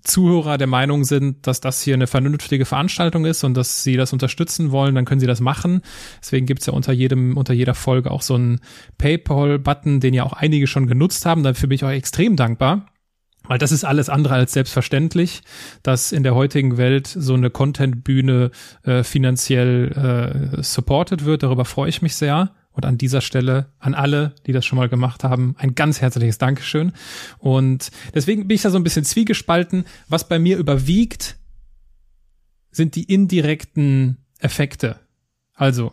Zuhörer der Meinung sind, dass das hier eine vernünftige Veranstaltung ist und dass sie das unterstützen wollen, dann können sie das machen. Deswegen gibt's ja unter jedem, unter jeder Folge auch so einen PayPal-Button, den ja auch einige schon genutzt haben. Dafür bin ich auch extrem dankbar. Weil das ist alles andere als selbstverständlich, dass in der heutigen Welt so eine Content-Bühne äh, finanziell äh, supported wird. Darüber freue ich mich sehr. Und an dieser Stelle an alle, die das schon mal gemacht haben, ein ganz herzliches Dankeschön. Und deswegen bin ich da so ein bisschen zwiegespalten. Was bei mir überwiegt, sind die indirekten Effekte. Also,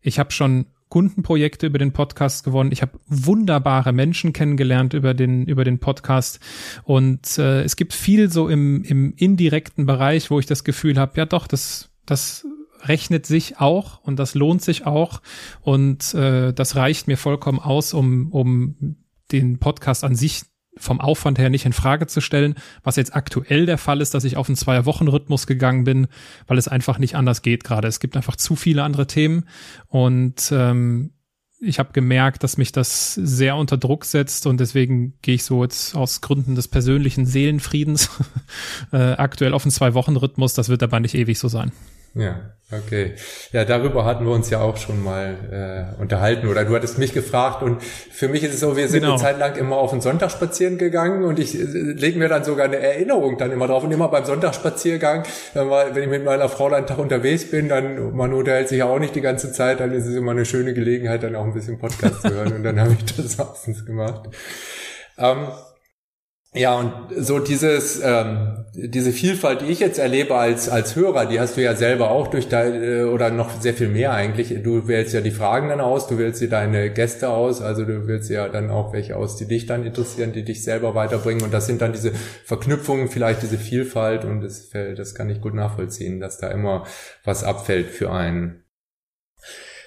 ich habe schon Kundenprojekte über den Podcast gewonnen. Ich habe wunderbare Menschen kennengelernt über den über den Podcast und äh, es gibt viel so im im indirekten Bereich, wo ich das Gefühl habe, ja doch, das das rechnet sich auch und das lohnt sich auch und äh, das reicht mir vollkommen aus, um um den Podcast an sich vom Aufwand her nicht in Frage zu stellen, was jetzt aktuell der Fall ist, dass ich auf einen Zwei-Wochen-Rhythmus gegangen bin, weil es einfach nicht anders geht gerade. Es gibt einfach zu viele andere Themen und ähm, ich habe gemerkt, dass mich das sehr unter Druck setzt und deswegen gehe ich so jetzt aus Gründen des persönlichen Seelenfriedens äh, aktuell auf einen Zwei-Wochen-Rhythmus. Das wird aber nicht ewig so sein. Ja, okay. Ja, darüber hatten wir uns ja auch schon mal äh, unterhalten oder du hattest mich gefragt und für mich ist es so, wir sind genau. eine Zeit lang immer auf den Sonntag spazieren gegangen und ich äh, lege mir dann sogar eine Erinnerung dann immer drauf und immer beim Sonntagsspaziergang, wenn ich mit meiner Frau dann einen Tag unterwegs bin, dann man unterhält sich ja auch nicht die ganze Zeit, dann ist es immer eine schöne Gelegenheit, dann auch ein bisschen Podcast zu hören und dann habe ich das meistens gemacht. Ähm, ja, und so dieses, ähm, diese Vielfalt, die ich jetzt erlebe als, als Hörer, die hast du ja selber auch durch deine, oder noch sehr viel mehr eigentlich. Du wählst ja die Fragen dann aus, du wählst dir deine Gäste aus, also du wählst ja dann auch welche aus, die dich dann interessieren, die dich selber weiterbringen. Und das sind dann diese Verknüpfungen, vielleicht diese Vielfalt und das, das kann ich gut nachvollziehen, dass da immer was abfällt für einen.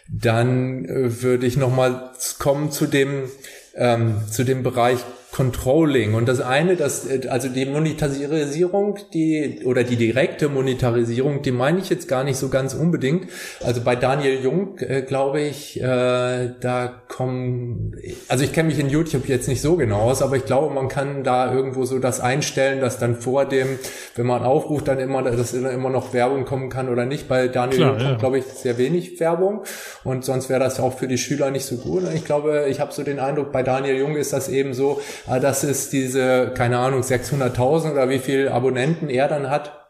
Dann äh, würde ich nochmal kommen zu dem, ähm, zu dem Bereich Controlling. Und das eine, das, also die Monetarisierung, die, oder die direkte Monetarisierung, die meine ich jetzt gar nicht so ganz unbedingt. Also bei Daniel Jung, äh, glaube ich, äh, da kommen, also ich kenne mich in YouTube jetzt nicht so genau aus, aber ich glaube, man kann da irgendwo so das einstellen, dass dann vor dem, wenn man aufruft, dann immer, dass immer noch Werbung kommen kann oder nicht. Bei Daniel Klar, Jung kommt, ja. glaube ich, sehr wenig Werbung. Und sonst wäre das auch für die Schüler nicht so gut. Und ich glaube, ich habe so den Eindruck, bei Daniel Jung ist das eben so, dass es diese, keine Ahnung, 600.000 oder wie viel Abonnenten er dann hat,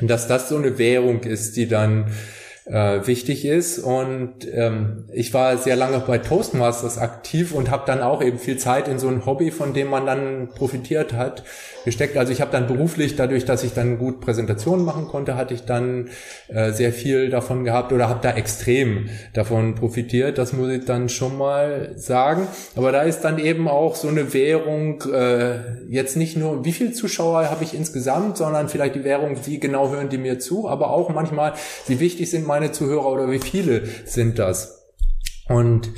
dass das so eine Währung ist, die dann äh, wichtig ist. Und ähm, ich war sehr lange bei Toastmasters aktiv und habe dann auch eben viel Zeit in so ein Hobby, von dem man dann profitiert hat, gesteckt. Also ich habe dann beruflich, dadurch, dass ich dann gut Präsentationen machen konnte, hatte ich dann äh, sehr viel davon gehabt oder habe da extrem davon profitiert. Das muss ich dann schon mal sagen. Aber da ist dann eben auch so eine Währung, äh, jetzt nicht nur, wie viele Zuschauer habe ich insgesamt, sondern vielleicht die Währung, wie genau hören die mir zu, aber auch manchmal, wie wichtig sind meine Zuhörer oder wie viele sind das. Und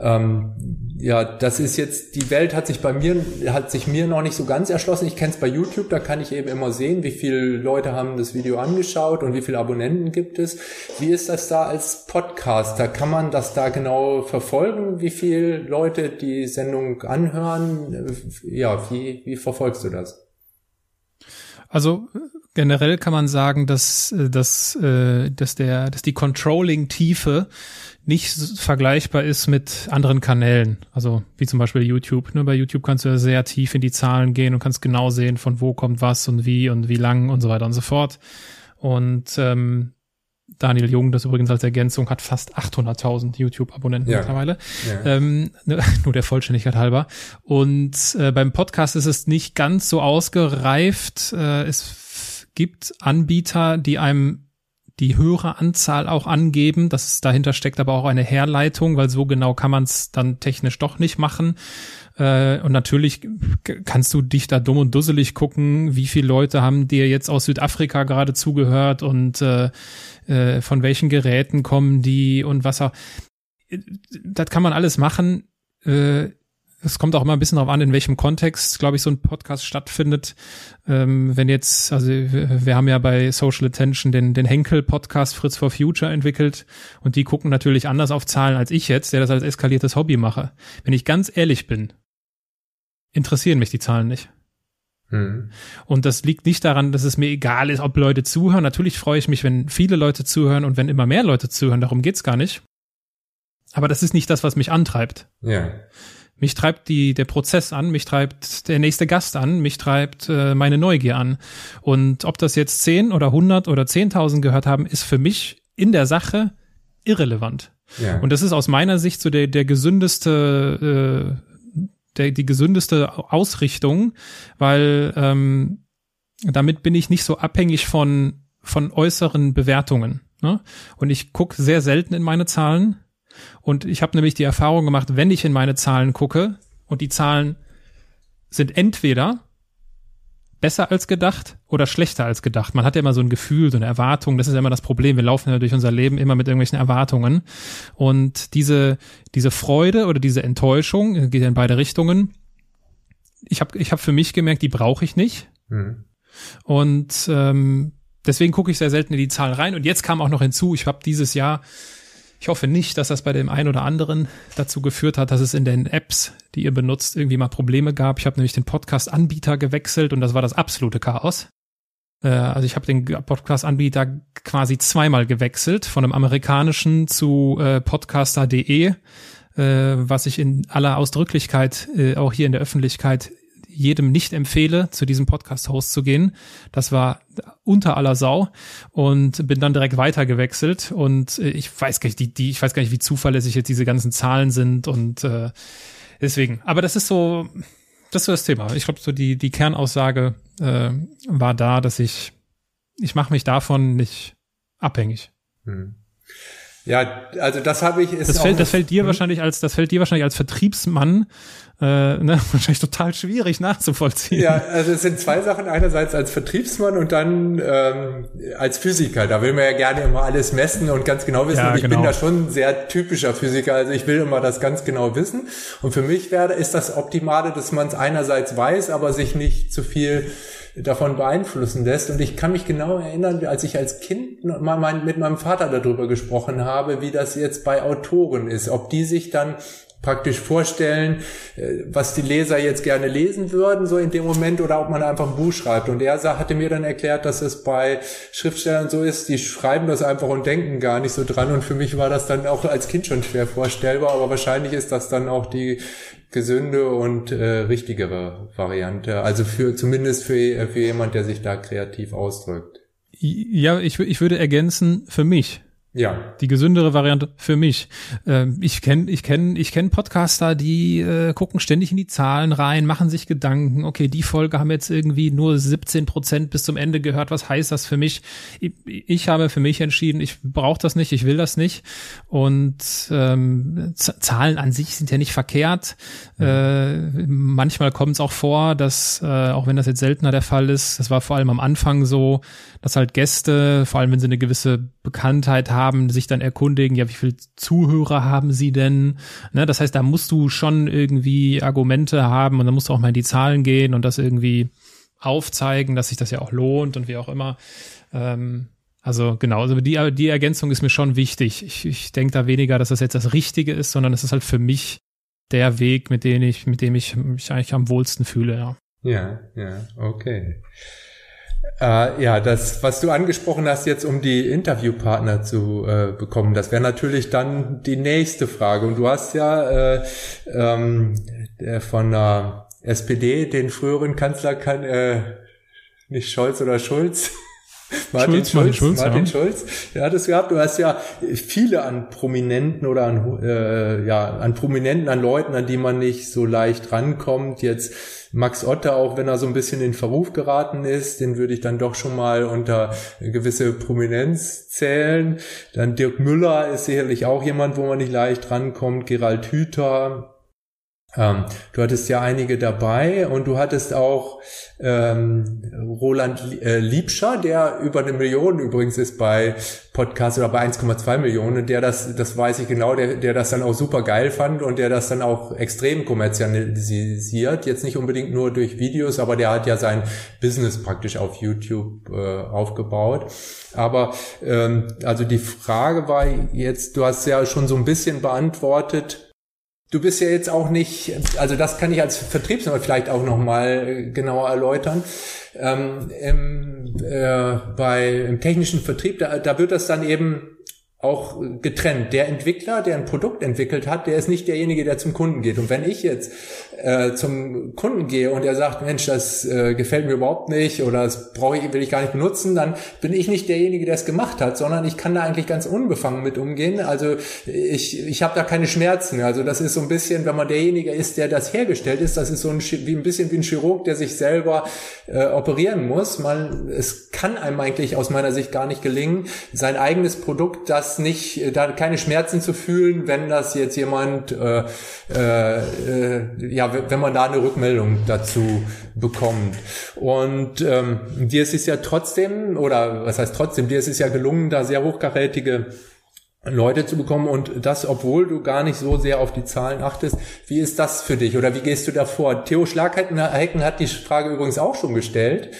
ähm, ja, das ist jetzt, die Welt hat sich bei mir, hat sich mir noch nicht so ganz erschlossen. Ich kenne es bei YouTube, da kann ich eben immer sehen, wie viele Leute haben das Video angeschaut und wie viele Abonnenten gibt es. Wie ist das da als Podcaster? Kann man das da genau verfolgen, wie viele Leute die Sendung anhören? Ja, wie, wie verfolgst du das? Also generell kann man sagen, dass, dass, äh, dass, der, dass die Controlling-Tiefe nicht vergleichbar ist mit anderen Kanälen, also wie zum Beispiel YouTube. Ne? Bei YouTube kannst du ja sehr tief in die Zahlen gehen und kannst genau sehen, von wo kommt was und wie und wie lang und so weiter und so fort. Und ähm, Daniel Jung, das übrigens als Ergänzung, hat fast 800.000 YouTube-Abonnenten ja. mittlerweile. Ja. Ähm, nur der Vollständigkeit halber. Und äh, beim Podcast ist es nicht ganz so ausgereift. Äh, es gibt Anbieter, die einem die höhere Anzahl auch angeben. Das dahinter steckt aber auch eine Herleitung, weil so genau kann man es dann technisch doch nicht machen. Äh, und natürlich kannst du dich da dumm und dusselig gucken, wie viele Leute haben dir jetzt aus Südafrika gerade zugehört und äh, äh, von welchen Geräten kommen die und was auch. Das kann man alles machen. Äh, es kommt auch immer ein bisschen darauf an, in welchem Kontext, glaube ich, so ein Podcast stattfindet. Ähm, wenn jetzt, also wir, haben ja bei Social Attention den, den Henkel-Podcast Fritz for Future entwickelt und die gucken natürlich anders auf Zahlen als ich jetzt, der das als eskaliertes Hobby mache. Wenn ich ganz ehrlich bin, interessieren mich die Zahlen nicht. Hm. Und das liegt nicht daran, dass es mir egal ist, ob Leute zuhören. Natürlich freue ich mich, wenn viele Leute zuhören und wenn immer mehr Leute zuhören. Darum geht's gar nicht. Aber das ist nicht das, was mich antreibt. Ja. Mich treibt die, der Prozess an, mich treibt der nächste Gast an, mich treibt äh, meine Neugier an. Und ob das jetzt 10 oder 100 oder 10.000 gehört haben, ist für mich in der Sache irrelevant. Ja. Und das ist aus meiner Sicht so der, der gesündeste, äh, der, die gesündeste Ausrichtung, weil ähm, damit bin ich nicht so abhängig von von äußeren Bewertungen. Ne? Und ich gucke sehr selten in meine Zahlen. Und ich habe nämlich die Erfahrung gemacht, wenn ich in meine Zahlen gucke und die Zahlen sind entweder besser als gedacht oder schlechter als gedacht. Man hat ja immer so ein Gefühl, so eine Erwartung. Das ist ja immer das Problem. Wir laufen ja durch unser Leben immer mit irgendwelchen Erwartungen. Und diese, diese Freude oder diese Enttäuschung, geht ja in beide Richtungen. Ich habe ich hab für mich gemerkt, die brauche ich nicht. Mhm. Und ähm, deswegen gucke ich sehr selten in die Zahlen rein. Und jetzt kam auch noch hinzu, ich habe dieses Jahr ich hoffe nicht, dass das bei dem einen oder anderen dazu geführt hat, dass es in den Apps, die ihr benutzt, irgendwie mal Probleme gab. Ich habe nämlich den Podcast-Anbieter gewechselt und das war das absolute Chaos. Äh, also ich habe den Podcast-Anbieter quasi zweimal gewechselt, von einem amerikanischen zu äh, podcaster.de, äh, was ich in aller Ausdrücklichkeit äh, auch hier in der Öffentlichkeit jedem nicht empfehle, zu diesem Podcast-Host zu gehen. Das war unter aller Sau und bin dann direkt weiter gewechselt und äh, ich weiß gar nicht, die, die, ich weiß gar nicht, wie zuverlässig jetzt diese ganzen Zahlen sind und äh, deswegen. Aber das ist so, das ist so das Thema. Ich glaube, so die, die Kernaussage äh, war da, dass ich, ich mache mich davon nicht abhängig. Hm. Ja, also das habe ich. Ist das fällt, das fällt dir hm? wahrscheinlich als, das fällt dir wahrscheinlich als Vertriebsmann äh, ne, wahrscheinlich total schwierig nachzuvollziehen. Ja, also es sind zwei Sachen. Einerseits als Vertriebsmann und dann ähm, als Physiker. Da will man ja gerne immer alles messen und ganz genau wissen. Ja, und ich genau. bin da schon ein sehr typischer Physiker. Also ich will immer das ganz genau wissen. Und für mich wäre ist das Optimale, dass man es einerseits weiß, aber sich nicht zu viel davon beeinflussen lässt. Und ich kann mich genau erinnern, als ich als Kind mal mein, mit meinem Vater darüber gesprochen habe, wie das jetzt bei Autoren ist, ob die sich dann praktisch vorstellen, äh, was die Leser jetzt gerne lesen würden, so in dem Moment, oder ob man einfach ein Buch schreibt. Und er hatte mir dann erklärt, dass es bei Schriftstellern so ist, die schreiben das einfach und denken gar nicht so dran. Und für mich war das dann auch als Kind schon schwer vorstellbar, aber wahrscheinlich ist das dann auch die gesünde und äh, richtigere Variante. Also für zumindest für, für jemand, der sich da kreativ ausdrückt. Ja, ich, ich würde ergänzen, für mich. Ja. Die gesündere Variante für mich. Ähm, ich kenne ich kenn, ich kenn Podcaster, die äh, gucken ständig in die Zahlen rein, machen sich Gedanken, okay, die Folge haben jetzt irgendwie nur 17 Prozent bis zum Ende gehört, was heißt das für mich? Ich, ich habe für mich entschieden, ich brauche das nicht, ich will das nicht. Und ähm, Zahlen an sich sind ja nicht verkehrt. Mhm. Äh, manchmal kommt es auch vor, dass, äh, auch wenn das jetzt seltener der Fall ist, das war vor allem am Anfang so, dass halt Gäste, vor allem wenn sie eine gewisse Bekanntheit haben, sich dann erkundigen, ja, wie viel Zuhörer haben sie denn? Ne, das heißt, da musst du schon irgendwie Argumente haben und dann musst du auch mal in die Zahlen gehen und das irgendwie aufzeigen, dass sich das ja auch lohnt und wie auch immer. Ähm, also genau, also die, die Ergänzung ist mir schon wichtig. Ich, ich denke da weniger, dass das jetzt das Richtige ist, sondern es ist halt für mich der Weg, mit dem ich, mit dem ich mich eigentlich am wohlsten fühle, ja. Ja, ja, okay. Äh, ja, das, was du angesprochen hast, jetzt um die Interviewpartner zu äh, bekommen, das wäre natürlich dann die nächste Frage. Und du hast ja äh, ähm, von der SPD den früheren Kanzler kann, äh, nicht Scholz oder Schulz. Martin Schulz, Schulz, Schulz, Martin ja. Schulz, ja, das gehabt. Du hast ja viele an Prominenten oder an, äh, ja, an Prominenten, an Leuten, an die man nicht so leicht rankommt. Jetzt Max Otte, auch wenn er so ein bisschen in Verruf geraten ist, den würde ich dann doch schon mal unter gewisse Prominenz zählen. Dann Dirk Müller ist sicherlich auch jemand, wo man nicht leicht rankommt. Gerald Hüther, ähm, du hattest ja einige dabei und du hattest auch ähm, Roland äh, Liebscher, der über eine Million übrigens ist bei Podcast oder bei 1,2 Millionen, der das, das weiß ich genau, der, der das dann auch super geil fand und der das dann auch extrem kommerzialisiert. Jetzt nicht unbedingt nur durch Videos, aber der hat ja sein Business praktisch auf YouTube äh, aufgebaut. Aber ähm, also die Frage war jetzt, du hast ja schon so ein bisschen beantwortet, Du bist ja jetzt auch nicht, also das kann ich als Vertriebsnehmer vielleicht auch nochmal genauer erläutern. Ähm, im, äh, bei, Im technischen Vertrieb, da, da wird das dann eben auch getrennt. Der Entwickler, der ein Produkt entwickelt hat, der ist nicht derjenige, der zum Kunden geht. Und wenn ich jetzt äh, zum Kunden gehe und er sagt, Mensch, das äh, gefällt mir überhaupt nicht oder das brauche ich, will ich gar nicht benutzen, dann bin ich nicht derjenige, der es gemacht hat, sondern ich kann da eigentlich ganz unbefangen mit umgehen. Also ich, ich habe da keine Schmerzen. Also das ist so ein bisschen, wenn man derjenige ist, der das hergestellt ist, das ist so ein, wie ein bisschen wie ein Chirurg, der sich selber äh, operieren muss. Man, es kann einem eigentlich aus meiner Sicht gar nicht gelingen, sein eigenes Produkt, das das nicht, äh, da keine Schmerzen zu fühlen, wenn das jetzt jemand, äh, äh, äh, ja, wenn man da eine Rückmeldung dazu bekommt. Und ähm, dir ist es ja trotzdem, oder was heißt trotzdem, dir ist es ja gelungen, da sehr hochkarätige Leute zu bekommen und das, obwohl du gar nicht so sehr auf die Zahlen achtest. Wie ist das für dich oder wie gehst du davor? Theo Schlaghecken hat die Frage übrigens auch schon gestellt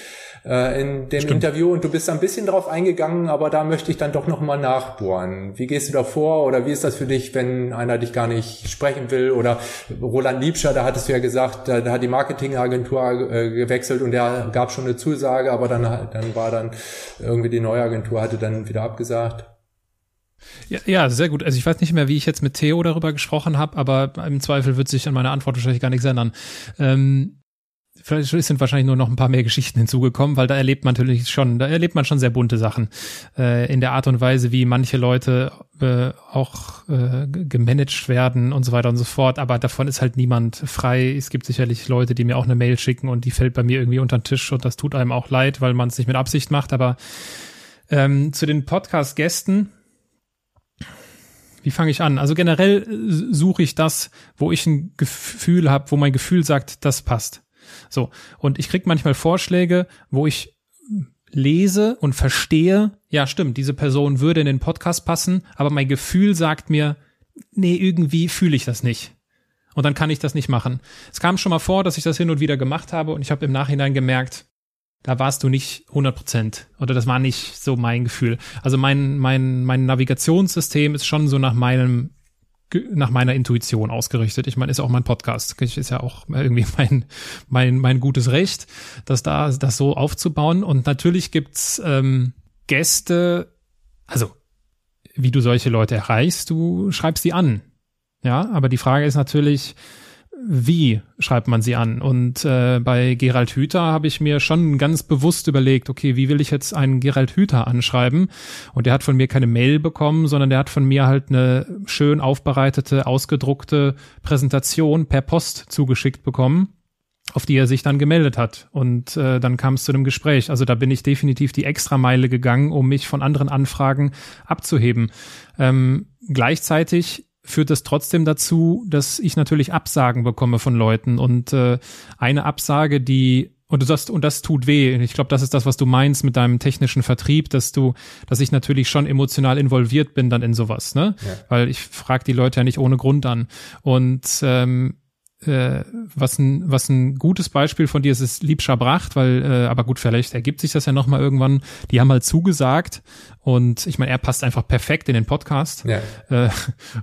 äh, in dem Stimmt. Interview und du bist ein bisschen drauf eingegangen, aber da möchte ich dann doch nochmal nachbohren. Wie gehst du da vor oder wie ist das für dich, wenn einer dich gar nicht sprechen will oder Roland Liebscher, da hattest du ja gesagt, da, da hat die Marketingagentur äh, gewechselt und der gab schon eine Zusage, aber dann, dann war dann irgendwie die neue Agentur hatte dann wieder abgesagt. Ja, ja, sehr gut. Also ich weiß nicht mehr, wie ich jetzt mit Theo darüber gesprochen habe, aber im Zweifel wird sich an meiner Antwort wahrscheinlich gar nichts ändern. Ähm, vielleicht sind wahrscheinlich nur noch ein paar mehr Geschichten hinzugekommen, weil da erlebt man natürlich schon, da erlebt man schon sehr bunte Sachen äh, in der Art und Weise, wie manche Leute äh, auch äh, gemanagt werden und so weiter und so fort. Aber davon ist halt niemand frei. Es gibt sicherlich Leute, die mir auch eine Mail schicken und die fällt bei mir irgendwie unter den Tisch und das tut einem auch leid, weil man es nicht mit Absicht macht. Aber ähm, zu den Podcast-Gästen wie fange ich an? Also generell suche ich das, wo ich ein Gefühl habe, wo mein Gefühl sagt, das passt. So, und ich krieg manchmal Vorschläge, wo ich lese und verstehe, ja stimmt, diese Person würde in den Podcast passen, aber mein Gefühl sagt mir, nee, irgendwie fühle ich das nicht. Und dann kann ich das nicht machen. Es kam schon mal vor, dass ich das hin und wieder gemacht habe und ich habe im Nachhinein gemerkt, da warst du nicht 100 Prozent oder das war nicht so mein Gefühl. Also mein, mein, mein Navigationssystem ist schon so nach meinem nach meiner Intuition ausgerichtet. Ich meine, ist auch mein Podcast. Ist ja auch irgendwie mein, mein, mein gutes Recht, das da, das so aufzubauen. Und natürlich gibt's ähm, Gäste, also wie du solche Leute erreichst, du schreibst sie an. Ja, aber die Frage ist natürlich, wie schreibt man sie an? Und äh, bei Gerald Hüther habe ich mir schon ganz bewusst überlegt, okay, wie will ich jetzt einen Gerald Hüther anschreiben? Und der hat von mir keine Mail bekommen, sondern der hat von mir halt eine schön aufbereitete, ausgedruckte Präsentation per Post zugeschickt bekommen auf die er sich dann gemeldet hat. Und äh, dann kam es zu einem Gespräch. Also da bin ich definitiv die Extrameile gegangen, um mich von anderen Anfragen abzuheben. Ähm, gleichzeitig führt das trotzdem dazu, dass ich natürlich Absagen bekomme von Leuten und äh, eine Absage, die und das und das tut weh. Ich glaube, das ist das, was du meinst mit deinem technischen Vertrieb, dass du, dass ich natürlich schon emotional involviert bin dann in sowas, ne? Ja. Weil ich frage die Leute ja nicht ohne Grund an und ähm, äh, was ein was ein gutes Beispiel von dir ist, ist Liebscher Bracht, weil äh, aber gut, vielleicht ergibt sich das ja noch mal irgendwann. Die haben halt zugesagt und ich meine, er passt einfach perfekt in den Podcast ja. äh,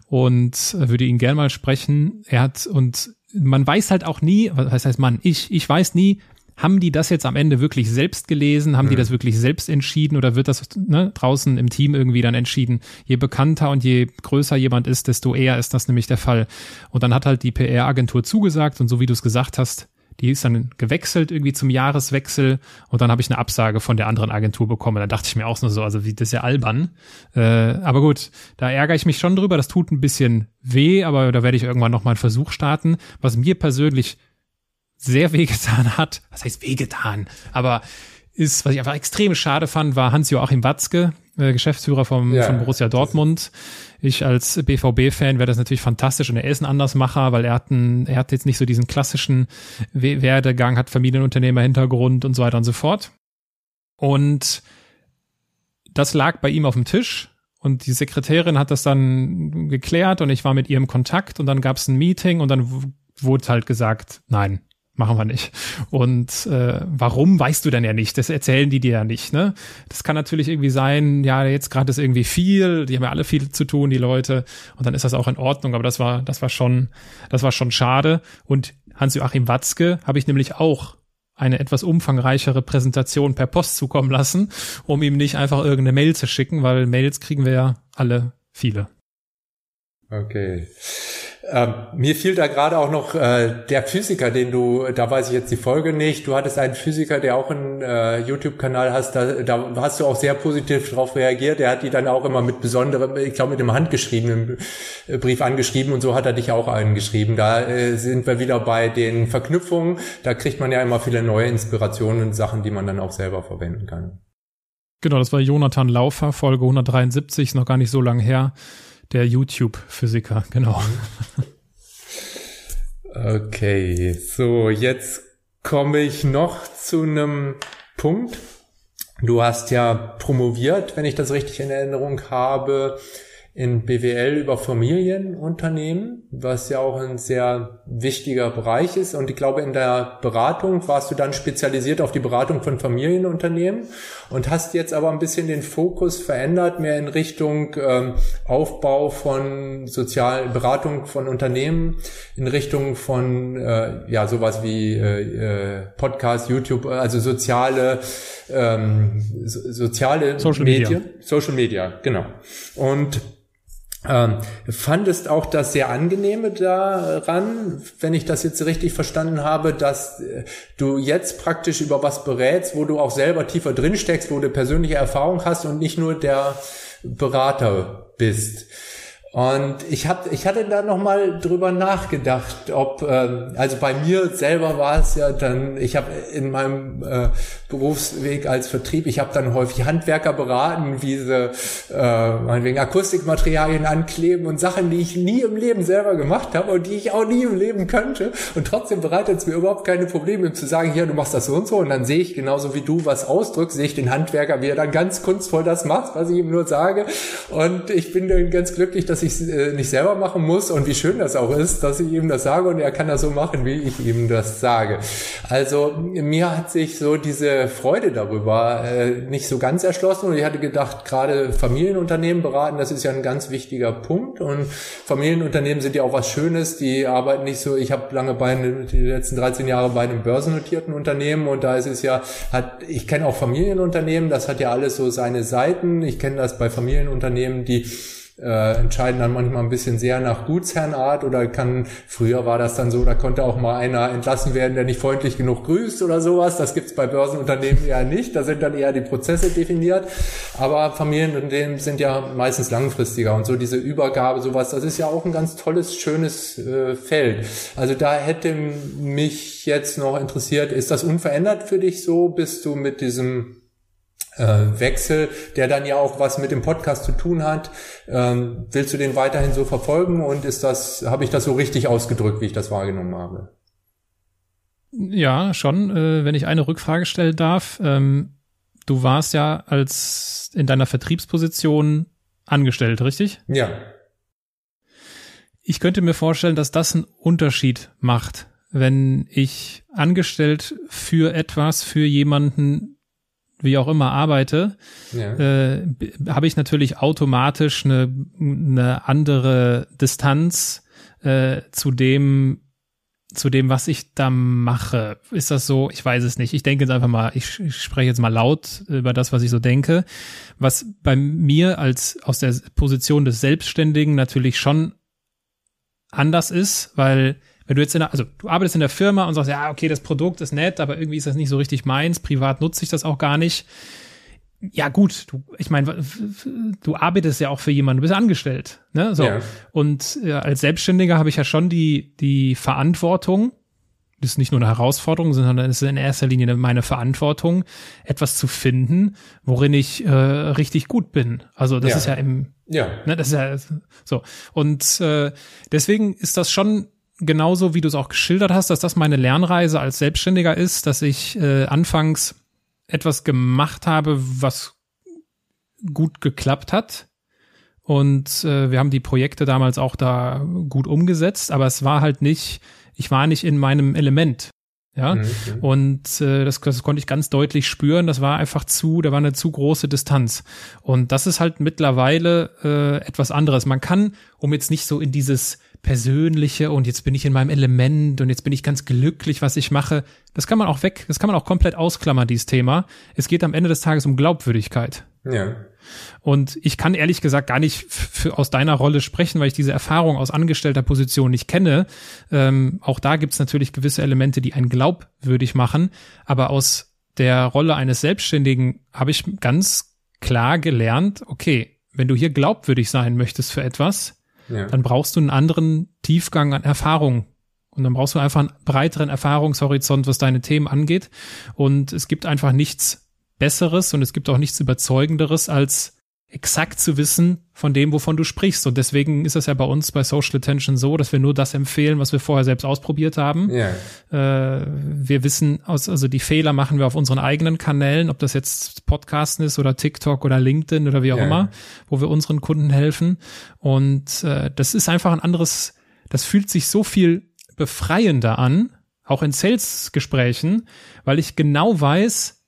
und würde ihn gern mal sprechen. Er hat und man weiß halt auch nie, was heißt man, ich ich weiß nie, haben die das jetzt am Ende wirklich selbst gelesen? Haben mhm. die das wirklich selbst entschieden oder wird das ne, draußen im Team irgendwie dann entschieden? Je bekannter und je größer jemand ist, desto eher ist das nämlich der Fall. Und dann hat halt die PR-Agentur zugesagt und so wie du es gesagt hast, die ist dann gewechselt irgendwie zum Jahreswechsel und dann habe ich eine Absage von der anderen Agentur bekommen. Da dachte ich mir auch nur so, also wie das ist ja albern. Äh, aber gut, da ärgere ich mich schon drüber. Das tut ein bisschen weh, aber da werde ich irgendwann noch mal einen Versuch starten. Was mir persönlich sehr wehgetan hat. Was heißt wehgetan? Aber ist, was ich einfach extrem schade fand, war Hans-Joachim Watzke, äh, Geschäftsführer vom, ja, von Borussia Dortmund. Ich als BVB-Fan wäre das natürlich fantastisch und er ist ein Andersmacher, weil er hat, einen, er hat jetzt nicht so diesen klassischen Werdegang, hat Familienunternehmer-Hintergrund und so weiter und so fort. Und das lag bei ihm auf dem Tisch und die Sekretärin hat das dann geklärt und ich war mit ihr im Kontakt und dann gab es ein Meeting und dann wurde halt gesagt, nein, machen wir nicht. Und äh, warum weißt du dann ja nicht? Das erzählen die dir ja nicht. Ne? Das kann natürlich irgendwie sein, ja, jetzt gerade ist irgendwie viel, die haben ja alle viel zu tun, die Leute, und dann ist das auch in Ordnung. Aber das war, das war schon, das war schon schade. Und Hans-Joachim Watzke habe ich nämlich auch eine etwas umfangreichere Präsentation per Post zukommen lassen, um ihm nicht einfach irgendeine Mail zu schicken, weil Mails kriegen wir ja alle viele. Okay. Ähm, mir fiel da gerade auch noch äh, der Physiker, den du, da weiß ich jetzt die Folge nicht, du hattest einen Physiker, der auch einen äh, YouTube-Kanal hast, da, da hast du auch sehr positiv drauf reagiert, der hat die dann auch immer mit besonderem, ich glaube mit dem handgeschriebenen Brief angeschrieben. Und so hat er dich auch angeschrieben. Da äh, sind wir wieder bei den Verknüpfungen, da kriegt man ja immer viele neue Inspirationen und Sachen, die man dann auch selber verwenden kann. Genau, das war Jonathan Laufer, Folge 173, ist noch gar nicht so lang her der YouTube-Physiker, genau. Okay, so jetzt komme ich noch zu einem Punkt. Du hast ja promoviert, wenn ich das richtig in Erinnerung habe, in BWL über Familienunternehmen, was ja auch ein sehr wichtiger Bereich ist. Und ich glaube, in der Beratung warst du dann spezialisiert auf die Beratung von Familienunternehmen und hast jetzt aber ein bisschen den Fokus verändert, mehr in Richtung ähm, Aufbau von sozialen Beratung von Unternehmen, in Richtung von äh, ja sowas wie äh, äh Podcast, YouTube, also soziale ähm, so, soziale Social Medien, Media, Social Media, genau. Und ähm, fandest auch das sehr angenehme daran, wenn ich das jetzt richtig verstanden habe, dass äh, du jetzt praktisch über was berätst, wo du auch selber tiefer drin steckst, wo du persönliche Erfahrung hast und nicht nur der Berater bist. Und ich hab, ich hatte da noch mal drüber nachgedacht, ob ähm, also bei mir selber war es ja dann, ich habe in meinem äh, Berufsweg als Vertrieb, ich habe dann häufig Handwerker beraten, wie sie äh, meinetwegen Akustikmaterialien ankleben und Sachen, die ich nie im Leben selber gemacht habe und die ich auch nie im Leben könnte. Und trotzdem bereitet es mir überhaupt keine Probleme, zu sagen, hier, du machst das so und so. Und dann sehe ich genauso wie du was ausdrückst, sehe ich den Handwerker, wie er dann ganz kunstvoll das macht, was ich ihm nur sage. Und ich bin dann ganz glücklich, dass ich ich äh, nicht selber machen muss und wie schön das auch ist, dass ich ihm das sage und er kann das so machen, wie ich ihm das sage. Also mir hat sich so diese Freude darüber äh, nicht so ganz erschlossen und ich hatte gedacht, gerade Familienunternehmen beraten, das ist ja ein ganz wichtiger Punkt und Familienunternehmen sind ja auch was Schönes, die arbeiten nicht so, ich habe lange bei die letzten 13 Jahre bei einem börsennotierten Unternehmen und da ist es ja, hat, ich kenne auch Familienunternehmen, das hat ja alles so seine Seiten, ich kenne das bei Familienunternehmen, die äh, entscheiden dann manchmal ein bisschen sehr nach Gutsherrenart oder kann, früher war das dann so, da konnte auch mal einer entlassen werden, der nicht freundlich genug grüßt oder sowas. Das gibt's bei Börsenunternehmen eher nicht. Da sind dann eher die Prozesse definiert. Aber Familienunternehmen sind ja meistens langfristiger und so diese Übergabe, sowas, das ist ja auch ein ganz tolles, schönes äh, Feld. Also da hätte mich jetzt noch interessiert, ist das unverändert für dich so? Bist du mit diesem Wechsel, der dann ja auch was mit dem Podcast zu tun hat. Ähm, willst du den weiterhin so verfolgen und ist das, habe ich das so richtig ausgedrückt, wie ich das wahrgenommen habe? Ja, schon. Äh, wenn ich eine Rückfrage stellen darf, ähm, du warst ja als in deiner Vertriebsposition angestellt, richtig? Ja. Ich könnte mir vorstellen, dass das einen Unterschied macht, wenn ich angestellt für etwas, für jemanden wie auch immer arbeite, ja. äh, habe ich natürlich automatisch eine, eine andere Distanz äh, zu dem, zu dem, was ich da mache. Ist das so? Ich weiß es nicht. Ich denke jetzt einfach mal, ich, ich spreche jetzt mal laut über das, was ich so denke. Was bei mir als aus der Position des Selbstständigen natürlich schon anders ist, weil wenn du jetzt in der, also du arbeitest in der Firma und sagst, ja, okay, das Produkt ist nett, aber irgendwie ist das nicht so richtig meins, privat nutze ich das auch gar nicht. Ja, gut, du, ich meine, du arbeitest ja auch für jemanden, du bist angestellt, ne? So. Ja. Und ja, als Selbstständiger habe ich ja schon die, die Verantwortung, das ist nicht nur eine Herausforderung, sondern es ist in erster Linie meine Verantwortung, etwas zu finden, worin ich äh, richtig gut bin. Also das ja. ist ja im, ja, ne, das ist ja so. Und äh, deswegen ist das schon genauso wie du es auch geschildert hast, dass das meine Lernreise als Selbstständiger ist, dass ich äh, anfangs etwas gemacht habe, was gut geklappt hat. Und äh, wir haben die Projekte damals auch da gut umgesetzt, aber es war halt nicht, ich war nicht in meinem Element. Ja, mhm. und äh, das, das konnte ich ganz deutlich spüren. Das war einfach zu, da war eine zu große Distanz. Und das ist halt mittlerweile äh, etwas anderes. Man kann, um jetzt nicht so in dieses persönliche und jetzt bin ich in meinem Element und jetzt bin ich ganz glücklich, was ich mache. Das kann man auch weg, das kann man auch komplett ausklammern, dieses Thema. Es geht am Ende des Tages um Glaubwürdigkeit. Ja. Und ich kann ehrlich gesagt gar nicht für, aus deiner Rolle sprechen, weil ich diese Erfahrung aus angestellter Position nicht kenne. Ähm, auch da gibt's natürlich gewisse Elemente, die einen glaubwürdig machen. Aber aus der Rolle eines Selbstständigen habe ich ganz klar gelernt, okay, wenn du hier glaubwürdig sein möchtest für etwas, ja. dann brauchst du einen anderen Tiefgang an Erfahrung. Und dann brauchst du einfach einen breiteren Erfahrungshorizont, was deine Themen angeht. Und es gibt einfach nichts Besseres und es gibt auch nichts Überzeugenderes, als exakt zu wissen von dem, wovon du sprichst. Und deswegen ist es ja bei uns bei Social Attention so, dass wir nur das empfehlen, was wir vorher selbst ausprobiert haben. Ja. Äh, wir wissen, aus, also die Fehler machen wir auf unseren eigenen Kanälen, ob das jetzt Podcasten ist oder TikTok oder LinkedIn oder wie auch ja. immer, wo wir unseren Kunden helfen. Und äh, das ist einfach ein anderes, das fühlt sich so viel befreiender an, auch in Sales-Gesprächen, weil ich genau weiß,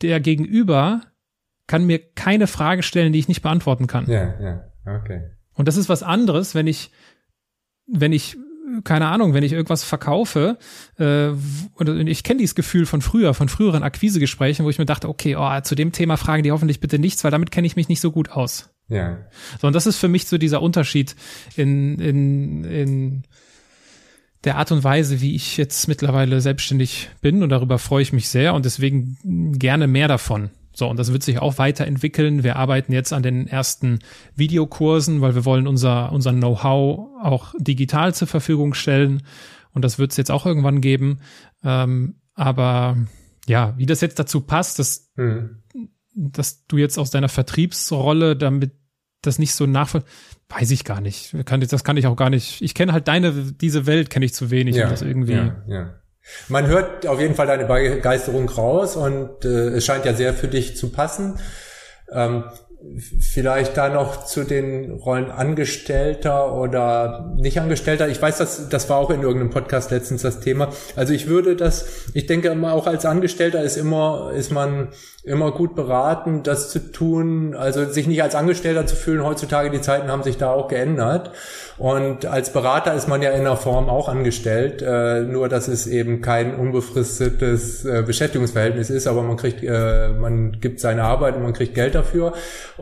der Gegenüber kann mir keine Frage stellen, die ich nicht beantworten kann. Ja, ja, okay. Und das ist was anderes, wenn ich, wenn ich, keine Ahnung, wenn ich irgendwas verkaufe, äh, und ich kenne dieses Gefühl von früher, von früheren Akquisegesprächen, wo ich mir dachte, okay, oh, zu dem Thema fragen die hoffentlich bitte nichts, weil damit kenne ich mich nicht so gut aus. Ja. So, und das ist für mich so dieser Unterschied in, in, in der Art und Weise, wie ich jetzt mittlerweile selbstständig bin und darüber freue ich mich sehr und deswegen gerne mehr davon. So, und das wird sich auch weiterentwickeln. Wir arbeiten jetzt an den ersten Videokursen, weil wir wollen unser, unser Know-how auch digital zur Verfügung stellen. Und das wird es jetzt auch irgendwann geben. Ähm, aber ja, wie das jetzt dazu passt, dass, mhm. dass du jetzt aus deiner Vertriebsrolle damit das nicht so nachvoll, weiß ich gar nicht. Das kann ich auch gar nicht. Ich kenne halt deine, diese Welt kenne ich zu wenig, ja, um das irgendwie. Ja, ja. Man hört auf jeden Fall deine Begeisterung raus und äh, es scheint ja sehr für dich zu passen. Ähm, vielleicht da noch zu den Rollen Angestellter oder nicht Angestellter. Ich weiß, dass das war auch in irgendeinem Podcast letztens das Thema. Also ich würde das, ich denke immer auch als Angestellter ist immer, ist man immer gut beraten, das zu tun, also sich nicht als Angestellter zu fühlen. Heutzutage die Zeiten haben sich da auch geändert. Und als Berater ist man ja in der Form auch angestellt, äh, nur dass es eben kein unbefristetes äh, Beschäftigungsverhältnis ist, aber man kriegt, äh, man gibt seine Arbeit und man kriegt Geld dafür.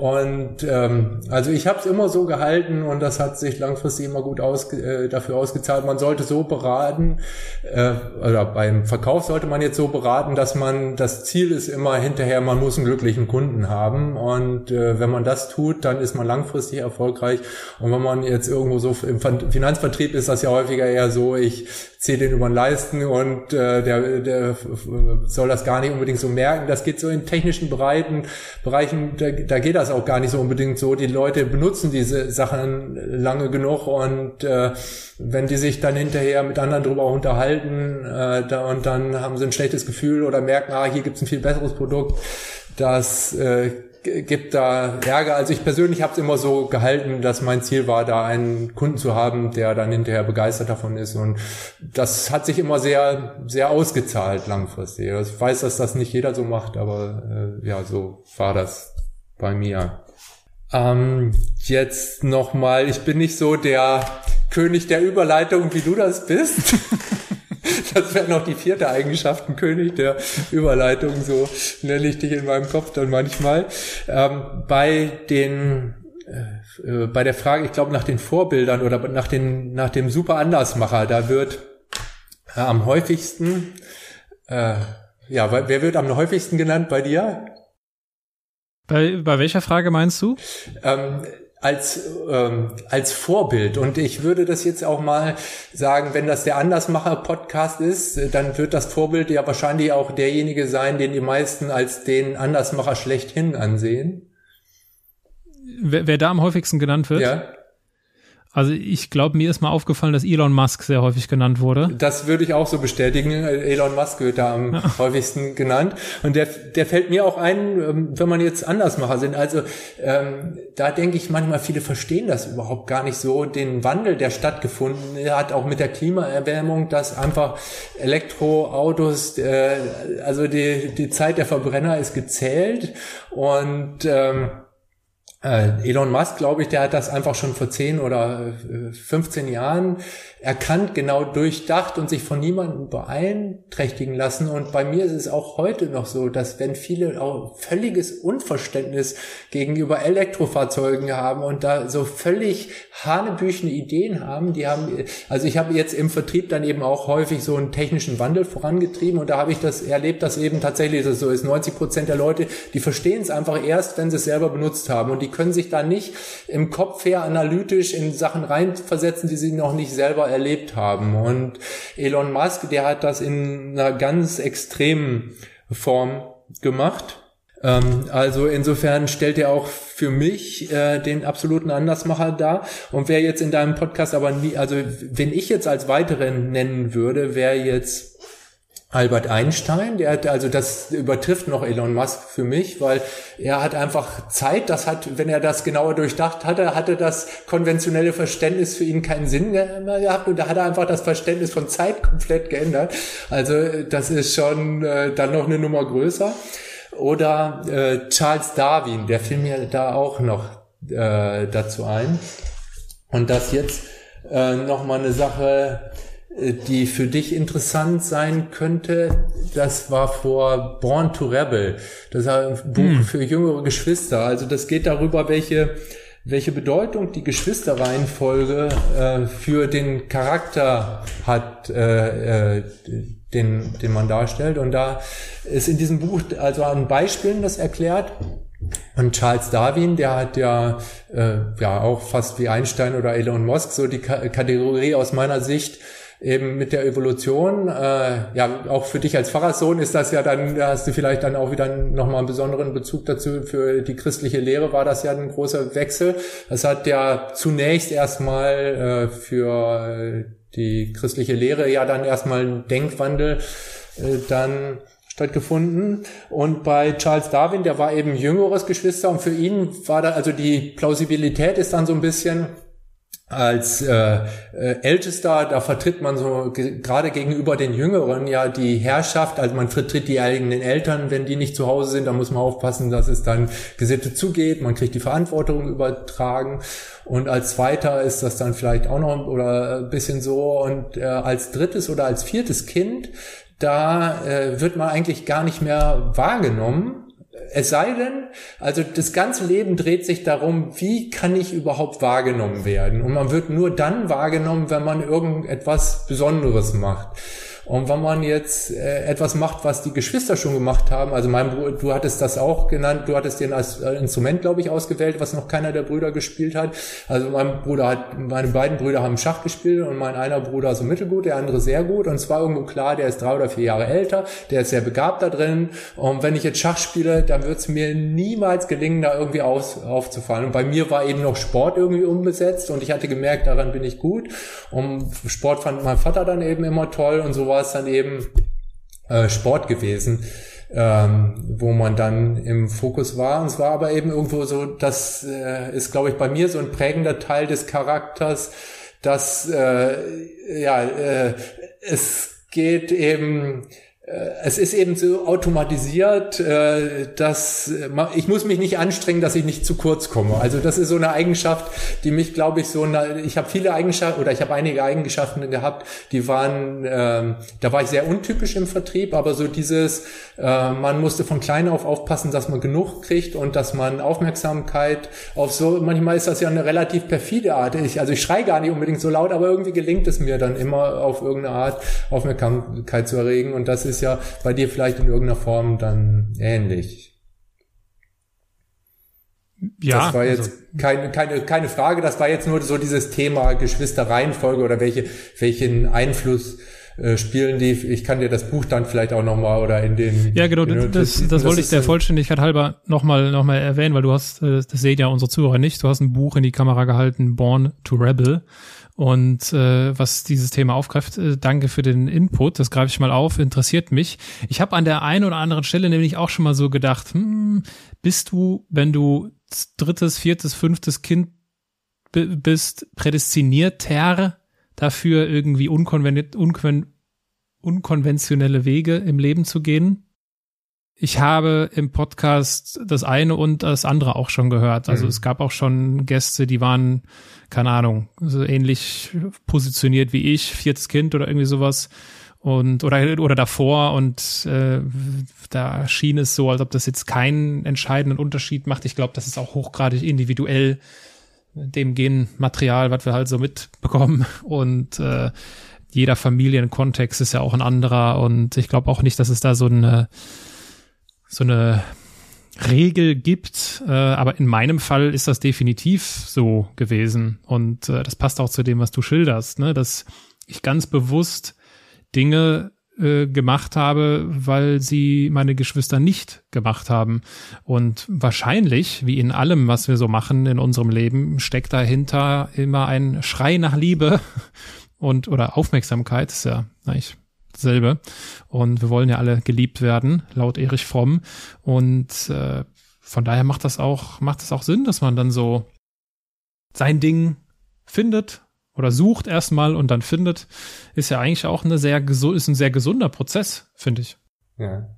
Und ähm, also ich habe es immer so gehalten und das hat sich langfristig immer gut aus, äh, dafür ausgezahlt. Man sollte so beraten, äh, oder beim Verkauf sollte man jetzt so beraten, dass man das Ziel ist immer hinterher, man muss einen glücklichen Kunden haben. Und äh, wenn man das tut, dann ist man langfristig erfolgreich. Und wenn man jetzt irgendwo so so im Finanzvertrieb ist das ja häufiger eher so, ich ziehe den über den Leisten und äh, der, der soll das gar nicht unbedingt so merken. Das geht so in technischen Bereichen, Bereichen da, da geht das auch gar nicht so unbedingt so. Die Leute benutzen diese Sachen lange genug und äh, wenn die sich dann hinterher mit anderen drüber unterhalten äh, da, und dann haben sie ein schlechtes Gefühl oder merken, ah, hier gibt's ein viel besseres Produkt, das äh, gibt da Ärger. Also ich persönlich habe es immer so gehalten, dass mein Ziel war, da einen Kunden zu haben, der dann hinterher begeistert davon ist. Und das hat sich immer sehr, sehr ausgezahlt langfristig. Also ich weiß, dass das nicht jeder so macht, aber äh, ja, so war das bei mir. Ähm, jetzt nochmal, ich bin nicht so der König der Überleitung, wie du das bist. Das wäre noch die vierte Eigenschaft, ein König der Überleitung, so nenne ich dich in meinem Kopf dann manchmal. Ähm, bei den äh, äh, bei der Frage, ich glaube nach den Vorbildern oder nach den nach dem super Andersmacher, da wird äh, am häufigsten äh, ja, wer wird am häufigsten genannt bei dir? Bei, bei welcher Frage meinst du? Ähm, als, ähm, als Vorbild. Und ich würde das jetzt auch mal sagen, wenn das der Andersmacher-Podcast ist, dann wird das Vorbild ja wahrscheinlich auch derjenige sein, den die meisten als den Andersmacher schlechthin ansehen. Wer, wer da am häufigsten genannt wird? Ja. Also ich glaube, mir ist mal aufgefallen, dass Elon Musk sehr häufig genannt wurde. Das würde ich auch so bestätigen. Elon Musk wird da am ja. häufigsten genannt. Und der, der fällt mir auch ein, ähm, wenn man jetzt Andersmacher sind. Also ähm, da denke ich manchmal, viele verstehen das überhaupt gar nicht so. Den Wandel, der stattgefunden hat, auch mit der Klimaerwärmung, dass einfach Elektroautos, äh, also die, die Zeit der Verbrenner ist gezählt. Und ähm, äh, Elon Musk, glaube ich, der hat das einfach schon vor 10 oder 15 äh, Jahren erkannt, genau durchdacht und sich von niemandem beeinträchtigen lassen. Und bei mir ist es auch heute noch so, dass wenn viele auch völliges Unverständnis gegenüber Elektrofahrzeugen haben und da so völlig hanebüchene Ideen haben, die haben, also ich habe jetzt im Vertrieb dann eben auch häufig so einen technischen Wandel vorangetrieben und da habe ich das erlebt, dass eben tatsächlich das so ist. 90 Prozent der Leute, die verstehen es einfach erst, wenn sie es selber benutzt haben und die können sich da nicht im Kopf her analytisch in Sachen reinversetzen, die sie noch nicht selber erlebt haben. Und Elon Musk, der hat das in einer ganz extremen Form gemacht. Ähm, also insofern stellt er auch für mich äh, den absoluten Andersmacher dar. Und wer jetzt in deinem Podcast aber nie, also wenn ich jetzt als weiteren nennen würde, wäre jetzt Albert Einstein, der hat, also das übertrifft noch Elon Musk für mich, weil er hat einfach Zeit, das hat, wenn er das genauer durchdacht hatte, hatte das konventionelle Verständnis für ihn keinen Sinn mehr gehabt und da hat er einfach das Verständnis von Zeit komplett geändert. Also das ist schon äh, dann noch eine Nummer größer. Oder äh, Charles Darwin, der fiel mir da auch noch äh, dazu ein. Und das jetzt äh, noch mal eine Sache, die für dich interessant sein könnte, das war vor Born to Rebel. Das ist ein Buch hm. für jüngere Geschwister. Also das geht darüber, welche welche Bedeutung die Geschwisterreihenfolge äh, für den Charakter hat, äh, äh, den, den man darstellt. Und da ist in diesem Buch also an Beispielen das erklärt. Und Charles Darwin, der hat ja, äh, ja auch fast wie Einstein oder Elon Musk so die Kategorie aus meiner Sicht eben mit der Evolution. Äh, ja, auch für dich als Pfarrerssohn ist das ja dann, da hast du vielleicht dann auch wieder nochmal einen besonderen Bezug dazu. Für die christliche Lehre war das ja ein großer Wechsel. Das hat ja zunächst erstmal äh, für die christliche Lehre ja dann erstmal ein Denkwandel äh, dann stattgefunden. Und bei Charles Darwin, der war eben jüngeres Geschwister und für ihn war da, also die Plausibilität ist dann so ein bisschen, als äh, äh, Ältester, da vertritt man so ge gerade gegenüber den Jüngeren ja die Herrschaft, also man vertritt die eigenen Eltern, wenn die nicht zu Hause sind, da muss man aufpassen, dass es dann Gesitte zugeht, man kriegt die Verantwortung übertragen. Und als Zweiter ist das dann vielleicht auch noch oder ein bisschen so. Und äh, als drittes oder als viertes Kind, da äh, wird man eigentlich gar nicht mehr wahrgenommen, es sei denn, also das ganze Leben dreht sich darum, wie kann ich überhaupt wahrgenommen werden? Und man wird nur dann wahrgenommen, wenn man irgendetwas Besonderes macht. Und wenn man jetzt äh, etwas macht, was die Geschwister schon gemacht haben, also mein Bruder, du hattest das auch genannt, du hattest den als äh, Instrument, glaube ich, ausgewählt, was noch keiner der Brüder gespielt hat. Also mein Bruder hat, meine beiden Brüder haben Schach gespielt und mein einer Bruder so mittelgut, der andere sehr gut. Und es war irgendwo klar, der ist drei oder vier Jahre älter, der ist sehr begabt da drin. Und wenn ich jetzt Schach spiele, dann wird es mir niemals gelingen, da irgendwie aus, aufzufallen. Und bei mir war eben noch Sport irgendwie umbesetzt und ich hatte gemerkt, daran bin ich gut. Und Sport fand mein Vater dann eben immer toll und so war es dann eben äh, Sport gewesen, ähm, wo man dann im Fokus war. Und es war aber eben irgendwo so, das äh, ist, glaube ich, bei mir so ein prägender Teil des Charakters, dass äh, ja äh, es geht eben es ist eben so automatisiert, äh, dass ich muss mich nicht anstrengen, dass ich nicht zu kurz komme. Also das ist so eine Eigenschaft, die mich, glaube ich, so eine, ich habe viele Eigenschaften oder ich habe einige Eigenschaften gehabt, die waren, ähm, da war ich sehr untypisch im Vertrieb, aber so dieses, äh, man musste von klein auf aufpassen, dass man genug kriegt und dass man Aufmerksamkeit auf so, manchmal ist das ja eine relativ perfide Art. Ich, also ich schreie gar nicht unbedingt so laut, aber irgendwie gelingt es mir dann immer auf irgendeine Art Aufmerksamkeit zu erregen und das ist ist ja bei dir vielleicht in irgendeiner Form dann ähnlich. Ja, das war jetzt also, keine, keine, keine Frage, das war jetzt nur so dieses Thema Geschwisterreihenfolge oder welche, welchen Einfluss äh, spielen die. Ich kann dir das Buch dann vielleicht auch nochmal oder in den. Ja, genau, das, das, das wollte ich der Vollständigkeit halber nochmal noch mal erwähnen, weil du hast, äh, das sehen ja unsere Zuhörer nicht, du hast ein Buch in die Kamera gehalten, Born to Rebel und äh, was dieses Thema aufgreift. Äh, danke für den Input, das greife ich mal auf, interessiert mich. Ich habe an der einen oder anderen Stelle nämlich auch schon mal so gedacht, hm, bist du, wenn du drittes, viertes, fünftes Kind bist, prädestinierter dafür, irgendwie unkonven unkon unkonventionelle Wege im Leben zu gehen? Ich habe im Podcast das eine und das andere auch schon gehört. Also mhm. es gab auch schon Gäste, die waren, keine Ahnung, so ähnlich positioniert wie ich, viertes Kind oder irgendwie sowas. Und oder oder davor und äh, da schien es so, als ob das jetzt keinen entscheidenden Unterschied macht. Ich glaube, das ist auch hochgradig individuell dem Genmaterial, was wir halt so mitbekommen. Und äh, jeder Familienkontext ist ja auch ein anderer. Und ich glaube auch nicht, dass es da so eine so eine Regel gibt, äh, aber in meinem Fall ist das definitiv so gewesen und äh, das passt auch zu dem, was du schilderst, ne? dass ich ganz bewusst Dinge äh, gemacht habe, weil sie meine Geschwister nicht gemacht haben. Und wahrscheinlich, wie in allem, was wir so machen in unserem Leben, steckt dahinter immer ein Schrei nach Liebe und oder Aufmerksamkeit, ist ja eigentlich dasselbe. Und wir wollen ja alle geliebt werden, laut Erich Fromm. Und äh, von daher macht das auch, macht es auch Sinn, dass man dann so sein Ding findet oder sucht erstmal und dann findet, ist ja eigentlich auch eine sehr ist ein sehr gesunder Prozess, finde ich. Ja.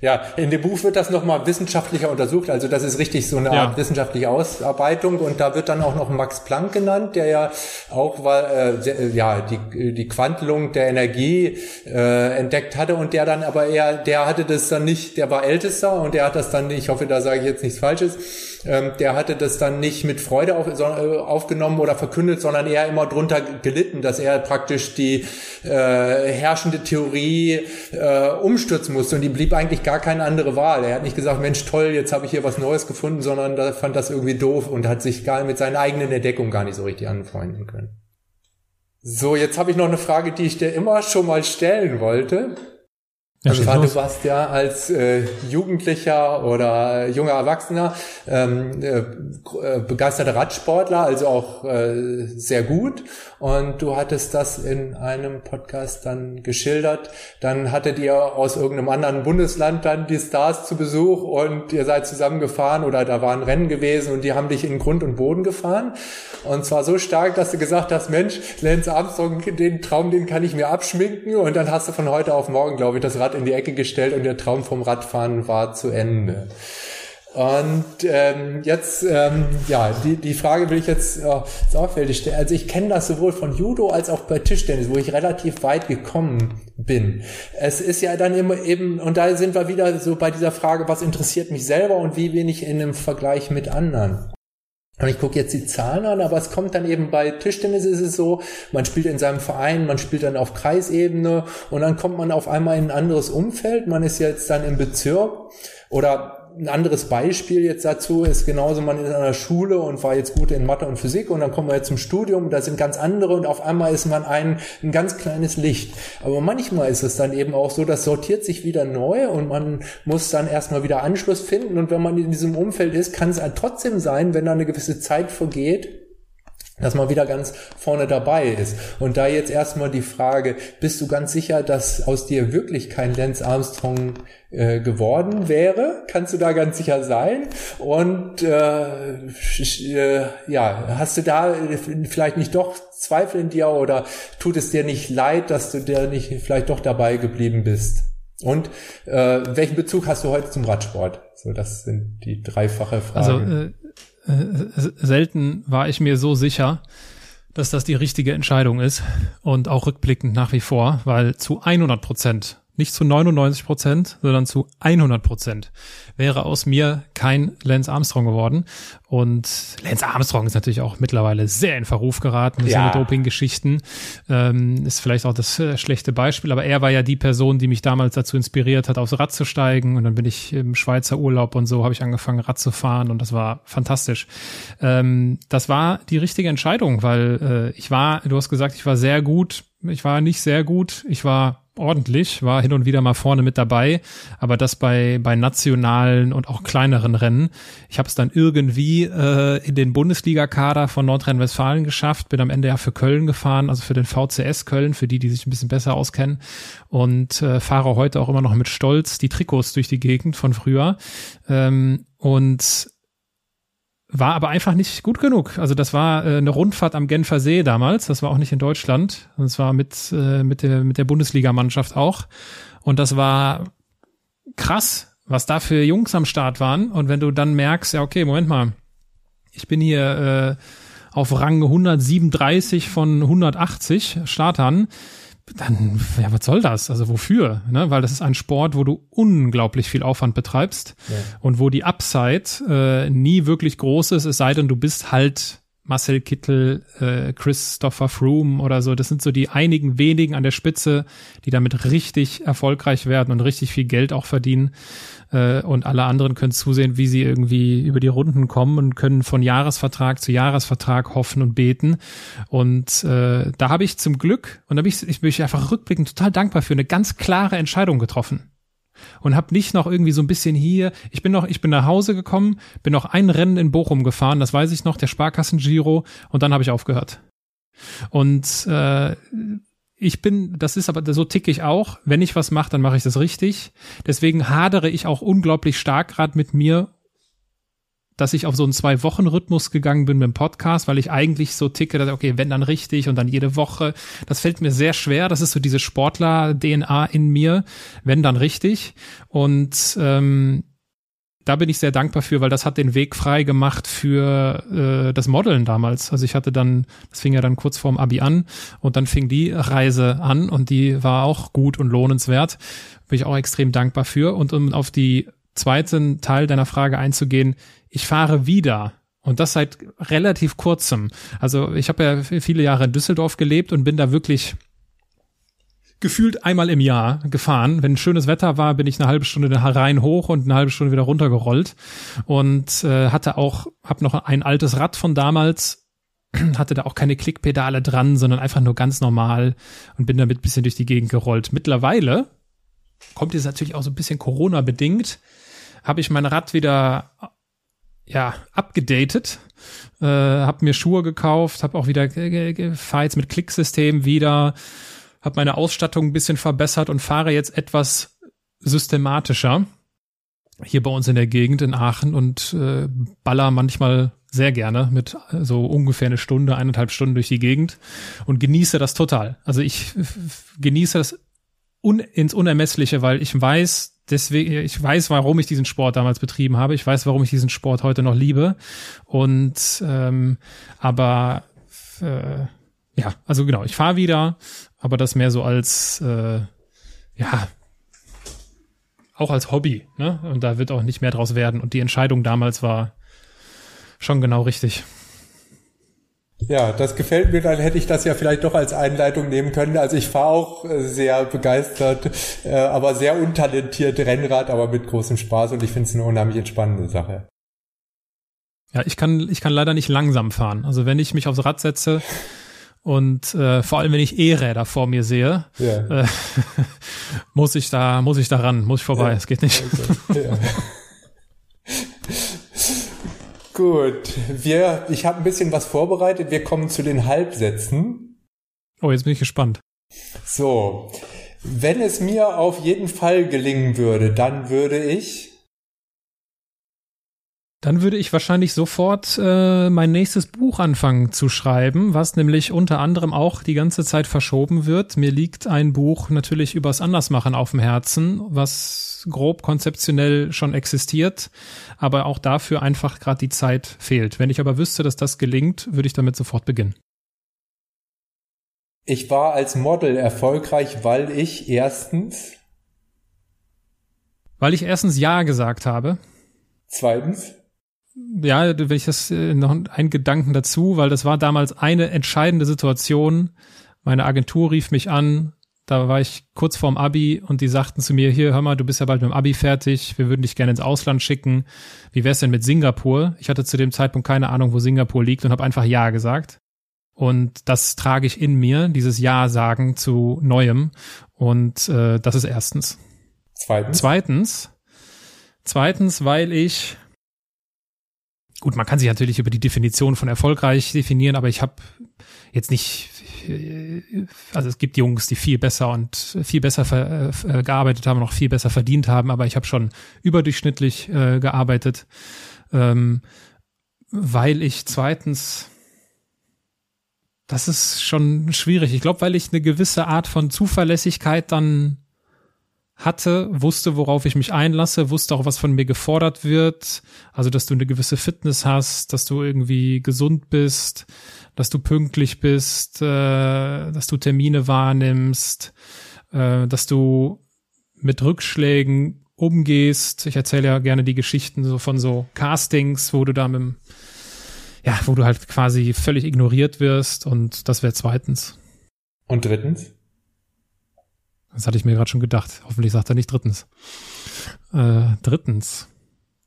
Ja, in dem Buch wird das nochmal wissenschaftlicher untersucht. Also das ist richtig so eine ja. Art wissenschaftliche Ausarbeitung. Und da wird dann auch noch Max Planck genannt, der ja auch weil, äh, ja, die, die Quantelung der Energie äh, entdeckt hatte und der dann aber eher, der hatte das dann nicht, der war ältester und der hat das dann, ich hoffe, da sage ich jetzt nichts Falsches, ähm, der hatte das dann nicht mit Freude auf, so, äh, aufgenommen oder verkündet, sondern eher immer drunter gelitten, dass er praktisch die äh, herrschende Theorie äh, umstürzen musste und die blieb eigentlich gar keine andere Wahl. Er hat nicht gesagt, Mensch, toll, jetzt habe ich hier was Neues gefunden, sondern da fand das irgendwie doof und hat sich gar mit seiner eigenen Entdeckung gar nicht so richtig anfreunden können. So, jetzt habe ich noch eine Frage, die ich dir immer schon mal stellen wollte. Also war, du warst ja als äh, Jugendlicher oder junger Erwachsener ähm, äh, äh, begeisterter Radsportler, also auch äh, sehr gut. Und du hattest das in einem Podcast dann geschildert. Dann hattet ihr aus irgendeinem anderen Bundesland dann die Stars zu Besuch und ihr seid zusammengefahren oder da waren Rennen gewesen und die haben dich in Grund und Boden gefahren. Und zwar so stark, dass du gesagt hast, Mensch, Lance Armstrong, den Traum, den kann ich mir abschminken. Und dann hast du von heute auf morgen, glaube ich, das Rad in die Ecke gestellt und der Traum vom Radfahren war zu Ende. Und ähm, jetzt, ähm, ja, die, die Frage will ich jetzt äh, sorgfältig stellen. Also ich kenne das sowohl von Judo als auch bei Tischtennis, wo ich relativ weit gekommen bin. Es ist ja dann immer eben, und da sind wir wieder so bei dieser Frage, was interessiert mich selber und wie ich in einem Vergleich mit anderen. Und ich gucke jetzt die Zahlen an, aber es kommt dann eben bei Tischtennis ist es so, man spielt in seinem Verein, man spielt dann auf Kreisebene und dann kommt man auf einmal in ein anderes Umfeld. Man ist jetzt dann im Bezirk oder ein anderes Beispiel jetzt dazu ist genauso, man ist an der Schule und war jetzt gut in Mathe und Physik und dann kommen wir jetzt zum Studium, da sind ganz andere und auf einmal ist man ein, ein ganz kleines Licht. Aber manchmal ist es dann eben auch so, das sortiert sich wieder neu und man muss dann erstmal wieder Anschluss finden und wenn man in diesem Umfeld ist, kann es halt trotzdem sein, wenn da eine gewisse Zeit vergeht, dass man wieder ganz vorne dabei ist. Und da jetzt erstmal die Frage, bist du ganz sicher, dass aus dir wirklich kein Lance Armstrong äh, geworden wäre? Kannst du da ganz sicher sein? Und äh, äh, ja, hast du da vielleicht nicht doch Zweifel in dir oder tut es dir nicht leid, dass du dir nicht vielleicht doch dabei geblieben bist? Und äh, welchen Bezug hast du heute zum Radsport? So, das sind die dreifache Fragen. Also äh selten war ich mir so sicher, dass das die richtige Entscheidung ist und auch rückblickend nach wie vor, weil zu 100 Prozent nicht zu 99 Prozent, sondern zu 100 Prozent wäre aus mir kein Lance Armstrong geworden. Und Lance Armstrong ist natürlich auch mittlerweile sehr in Verruf geraten mit ja. seinen Doping-Geschichten. Ähm, ist vielleicht auch das äh, schlechte Beispiel, aber er war ja die Person, die mich damals dazu inspiriert hat, aufs Rad zu steigen. Und dann bin ich im Schweizer Urlaub und so habe ich angefangen, Rad zu fahren und das war fantastisch. Ähm, das war die richtige Entscheidung, weil äh, ich war, du hast gesagt, ich war sehr gut. Ich war nicht sehr gut. Ich war ordentlich, war hin und wieder mal vorne mit dabei, aber das bei, bei nationalen und auch kleineren Rennen. Ich habe es dann irgendwie äh, in den Bundesliga-Kader von Nordrhein-Westfalen geschafft, bin am Ende ja für Köln gefahren, also für den VCS Köln, für die, die sich ein bisschen besser auskennen und äh, fahre heute auch immer noch mit Stolz die Trikots durch die Gegend von früher. Ähm, und war aber einfach nicht gut genug. Also das war äh, eine Rundfahrt am Genfer See damals. Das war auch nicht in Deutschland. Das war mit, äh, mit der, mit der Bundesligamannschaft auch. Und das war krass, was da für Jungs am Start waren. Und wenn du dann merkst, ja, okay, Moment mal, ich bin hier äh, auf Rang 137 von 180 Startern, dann, ja, was soll das? Also wofür? Ne? Weil das ist ein Sport, wo du unglaublich viel Aufwand betreibst ja. und wo die Upside äh, nie wirklich groß ist, es sei denn, du bist halt Marcel Kittel, äh, Christopher Froome oder so. Das sind so die einigen wenigen an der Spitze, die damit richtig erfolgreich werden und richtig viel Geld auch verdienen. Äh, und alle anderen können zusehen, wie sie irgendwie über die Runden kommen und können von Jahresvertrag zu Jahresvertrag hoffen und beten. Und äh, da habe ich zum Glück, und da bin ich, ich bin einfach rückblickend total dankbar für eine ganz klare Entscheidung getroffen und habe nicht noch irgendwie so ein bisschen hier. Ich bin noch, ich bin nach Hause gekommen, bin noch ein Rennen in Bochum gefahren, das weiß ich noch, der Sparkassen Giro, und dann habe ich aufgehört. Und äh, ich bin, das ist aber, so ticke ich auch. Wenn ich was mache, dann mache ich das richtig. Deswegen hadere ich auch unglaublich stark gerade mit mir dass ich auf so einen Zwei-Wochen-Rhythmus gegangen bin mit dem Podcast, weil ich eigentlich so ticke, dass, okay, wenn dann richtig und dann jede Woche. Das fällt mir sehr schwer. Das ist so diese Sportler-DNA in mir, wenn dann richtig. Und ähm, da bin ich sehr dankbar für, weil das hat den Weg frei gemacht für äh, das Modeln damals. Also ich hatte dann, das fing ja dann kurz vorm Abi an und dann fing die Reise an und die war auch gut und lohnenswert. Bin ich auch extrem dankbar für. Und um auf die zweiten Teil deiner Frage einzugehen, ich fahre wieder und das seit relativ kurzem. Also ich habe ja viele Jahre in Düsseldorf gelebt und bin da wirklich gefühlt einmal im Jahr gefahren. Wenn schönes Wetter war, bin ich eine halbe Stunde rein hoch und eine halbe Stunde wieder runtergerollt und äh, hatte auch, habe noch ein altes Rad von damals, hatte da auch keine Klickpedale dran, sondern einfach nur ganz normal und bin damit bisschen durch die Gegend gerollt. Mittlerweile kommt jetzt natürlich auch so ein bisschen Corona bedingt, habe ich mein Rad wieder ja abgedatet, äh, habe mir Schuhe gekauft, habe auch wieder Fights mit Klicksystem wieder, habe meine Ausstattung ein bisschen verbessert und fahre jetzt etwas systematischer hier bei uns in der Gegend in Aachen und äh, baller manchmal sehr gerne mit äh, so ungefähr eine Stunde, eineinhalb Stunden durch die Gegend und genieße das total. Also ich genieße das un ins Unermessliche, weil ich weiß, deswegen, ich weiß, warum ich diesen Sport damals betrieben habe. Ich weiß, warum ich diesen Sport heute noch liebe. Und ähm, aber äh, ja, also genau, ich fahre wieder, aber das mehr so als äh, ja auch als Hobby, ne? Und da wird auch nicht mehr draus werden. Und die Entscheidung damals war schon genau richtig. Ja, das gefällt mir, dann hätte ich das ja vielleicht doch als Einleitung nehmen können. Also ich fahre auch äh, sehr begeistert, äh, aber sehr untalentiert Rennrad, aber mit großem Spaß und ich finde es eine unheimlich entspannende Sache. Ja, ich kann, ich kann leider nicht langsam fahren. Also wenn ich mich aufs Rad setze und äh, vor allem wenn ich E-Räder vor mir sehe, ja. äh, muss ich da, muss ich da ran, muss ich vorbei. Es ja. geht nicht. Okay. Ja. Gut, wir, ich habe ein bisschen was vorbereitet. Wir kommen zu den Halbsätzen. Oh, jetzt bin ich gespannt. So, wenn es mir auf jeden Fall gelingen würde, dann würde ich. Dann würde ich wahrscheinlich sofort äh, mein nächstes Buch anfangen zu schreiben, was nämlich unter anderem auch die ganze Zeit verschoben wird. Mir liegt ein Buch natürlich übers Andersmachen auf dem Herzen, was grob konzeptionell schon existiert, aber auch dafür einfach gerade die Zeit fehlt. Wenn ich aber wüsste, dass das gelingt, würde ich damit sofort beginnen. Ich war als Model erfolgreich, weil ich erstens. Weil ich erstens Ja gesagt habe. Zweitens. Ja, wenn ich das äh, noch ein Gedanken dazu, weil das war damals eine entscheidende Situation. Meine Agentur rief mich an, da war ich kurz vorm Abi und die sagten zu mir, hier, hör mal, du bist ja bald mit dem Abi fertig, wir würden dich gerne ins Ausland schicken. Wie wär's denn mit Singapur? Ich hatte zu dem Zeitpunkt keine Ahnung, wo Singapur liegt und habe einfach Ja gesagt. Und das trage ich in mir, dieses Ja sagen zu Neuem. Und äh, das ist erstens. Zweitens. Zweitens. Zweitens, weil ich gut, man kann sich natürlich über die Definition von erfolgreich definieren, aber ich habe jetzt nicht also es gibt Jungs, die viel besser und viel besser äh, gearbeitet haben, noch viel besser verdient haben, aber ich habe schon überdurchschnittlich äh, gearbeitet, ähm, weil ich zweitens das ist schon schwierig. Ich glaube, weil ich eine gewisse Art von Zuverlässigkeit dann hatte, wusste, worauf ich mich einlasse, wusste auch, was von mir gefordert wird. Also, dass du eine gewisse Fitness hast, dass du irgendwie gesund bist, dass du pünktlich bist, äh, dass du Termine wahrnimmst, äh, dass du mit Rückschlägen umgehst. Ich erzähle ja gerne die Geschichten so von so Castings, wo du da mit ja, wo du halt quasi völlig ignoriert wirst und das wäre zweitens. Und drittens? Das hatte ich mir gerade schon gedacht. Hoffentlich sagt er nicht drittens. Äh, drittens.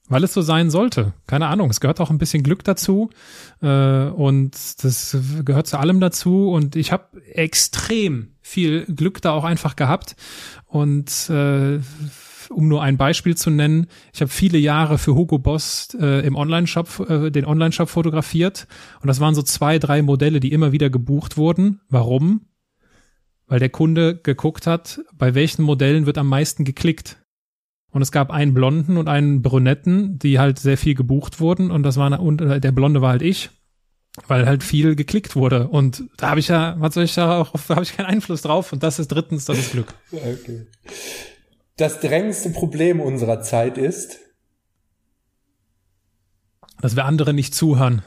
Weil es so sein sollte. Keine Ahnung. Es gehört auch ein bisschen Glück dazu. Äh, und das gehört zu allem dazu. Und ich habe extrem viel Glück da auch einfach gehabt. Und äh, um nur ein Beispiel zu nennen, ich habe viele Jahre für Hugo Boss äh, im Online-Shop, äh, den Online-Shop fotografiert. Und das waren so zwei, drei Modelle, die immer wieder gebucht wurden. Warum? Weil der Kunde geguckt hat, bei welchen Modellen wird am meisten geklickt. Und es gab einen Blonden und einen Brunetten, die halt sehr viel gebucht wurden und das war und äh, der Blonde war halt ich, weil halt viel geklickt wurde und da habe ich ja, was soll ich da auch, da habe ich keinen Einfluss drauf und das ist drittens, das ist Glück. Okay. Das drängendste Problem unserer Zeit ist, dass wir andere nicht zuhören.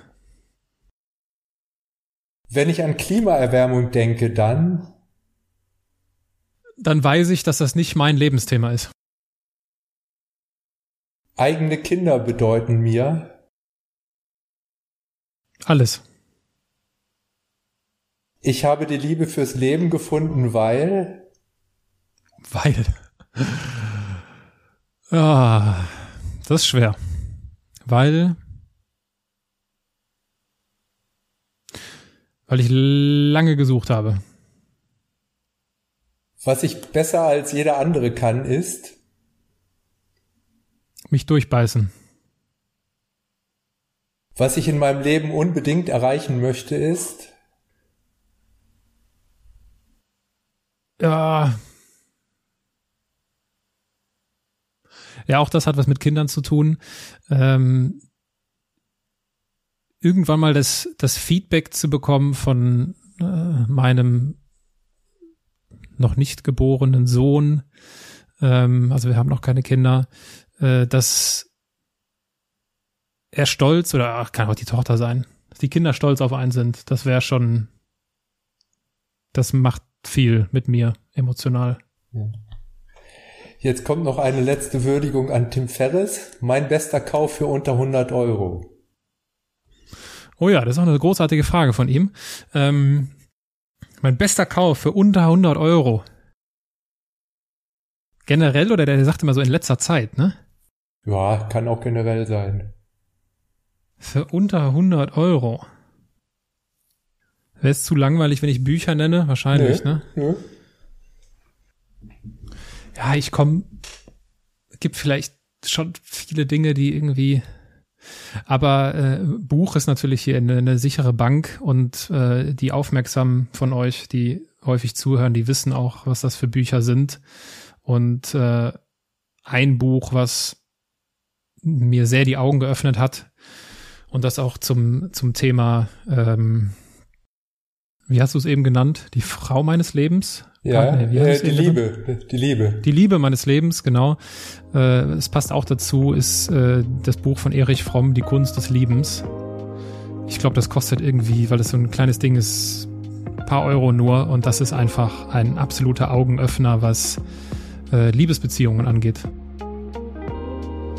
Wenn ich an Klimaerwärmung denke, dann dann weiß ich, dass das nicht mein Lebensthema ist. Eigene Kinder bedeuten mir alles. Ich habe die Liebe fürs Leben gefunden, weil weil ah, das ist schwer. Weil weil ich lange gesucht habe. Was ich besser als jeder andere kann, ist mich durchbeißen. Was ich in meinem Leben unbedingt erreichen möchte, ist ja. Ja, auch das hat was mit Kindern zu tun. Ähm, irgendwann mal das, das Feedback zu bekommen von äh, meinem noch nicht geborenen Sohn, ähm, also wir haben noch keine Kinder, äh, dass er stolz oder ach, kann auch die Tochter sein, dass die Kinder stolz auf einen sind, das wäre schon, das macht viel mit mir emotional. Jetzt kommt noch eine letzte Würdigung an Tim Ferris. Mein bester Kauf für unter 100 Euro. Oh ja, das ist auch eine großartige Frage von ihm. Ähm, mein bester Kauf für unter 100 Euro. Generell oder der sagt immer so in letzter Zeit, ne? Ja, kann auch generell sein. Für unter 100 Euro. Wäre es zu langweilig, wenn ich Bücher nenne? Wahrscheinlich, nee, ne? Nee. Ja, ich komme. Gibt vielleicht schon viele Dinge, die irgendwie aber äh, Buch ist natürlich hier eine, eine sichere Bank und äh, die aufmerksamen von euch, die häufig zuhören, die wissen auch, was das für Bücher sind. Und äh, ein Buch, was mir sehr die Augen geöffnet hat und das auch zum, zum Thema, ähm, wie hast du es eben genannt? Die Frau meines Lebens? Ja, nee, äh, die Liebe, genannt? die Liebe. Die Liebe meines Lebens, genau. Äh, es passt auch dazu, ist äh, das Buch von Erich Fromm, Die Kunst des Liebens. Ich glaube, das kostet irgendwie, weil es so ein kleines Ding ist, paar Euro nur und das ist einfach ein absoluter Augenöffner, was äh, Liebesbeziehungen angeht.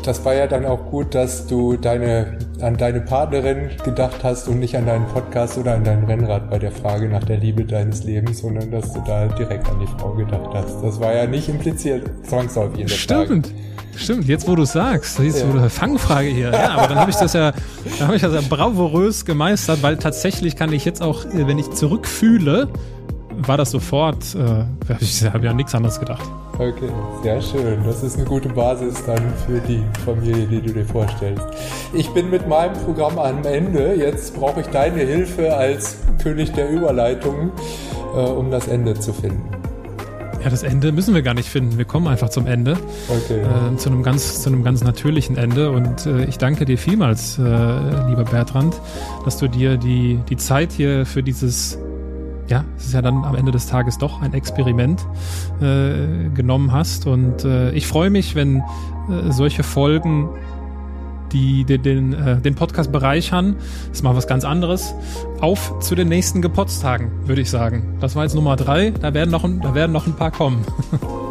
Das war ja dann auch gut, dass du deine, an deine Partnerin gedacht hast und nicht an deinen Podcast oder an dein Rennrad bei der Frage nach der Liebe deines Lebens, sondern dass du da direkt an die Frau gedacht hast. Das war ja nicht impliziert zwangsläufig in der Stimmt. Frage. Stimmt, jetzt wo du sagst, jetzt ja. wo du Fangfrage hier. Ja, aber dann habe ich das ja, dann habe ich das ja bravourös gemeistert, weil tatsächlich kann ich jetzt auch, wenn ich zurückfühle, war das sofort, äh, ich habe ja nichts anderes gedacht. Okay, sehr schön. Das ist eine gute Basis dann für die Familie, die du dir vorstellst. Ich bin mit meinem Programm am Ende. Jetzt brauche ich deine Hilfe als König der Überleitungen, äh, um das Ende zu finden. Ja, das Ende müssen wir gar nicht finden. Wir kommen einfach zum Ende. Okay. Äh, zu einem ganz, zu einem ganz natürlichen Ende. Und äh, ich danke dir vielmals, äh, lieber Bertrand, dass du dir die, die Zeit hier für dieses ja, es ist ja dann am Ende des Tages doch ein Experiment äh, genommen hast. Und äh, ich freue mich, wenn äh, solche Folgen die, die den, äh, den Podcast bereichern. Das ist mal was ganz anderes. Auf zu den nächsten Gepotztagen, würde ich sagen. Das war jetzt Nummer drei. Da werden noch ein, da werden noch ein paar kommen.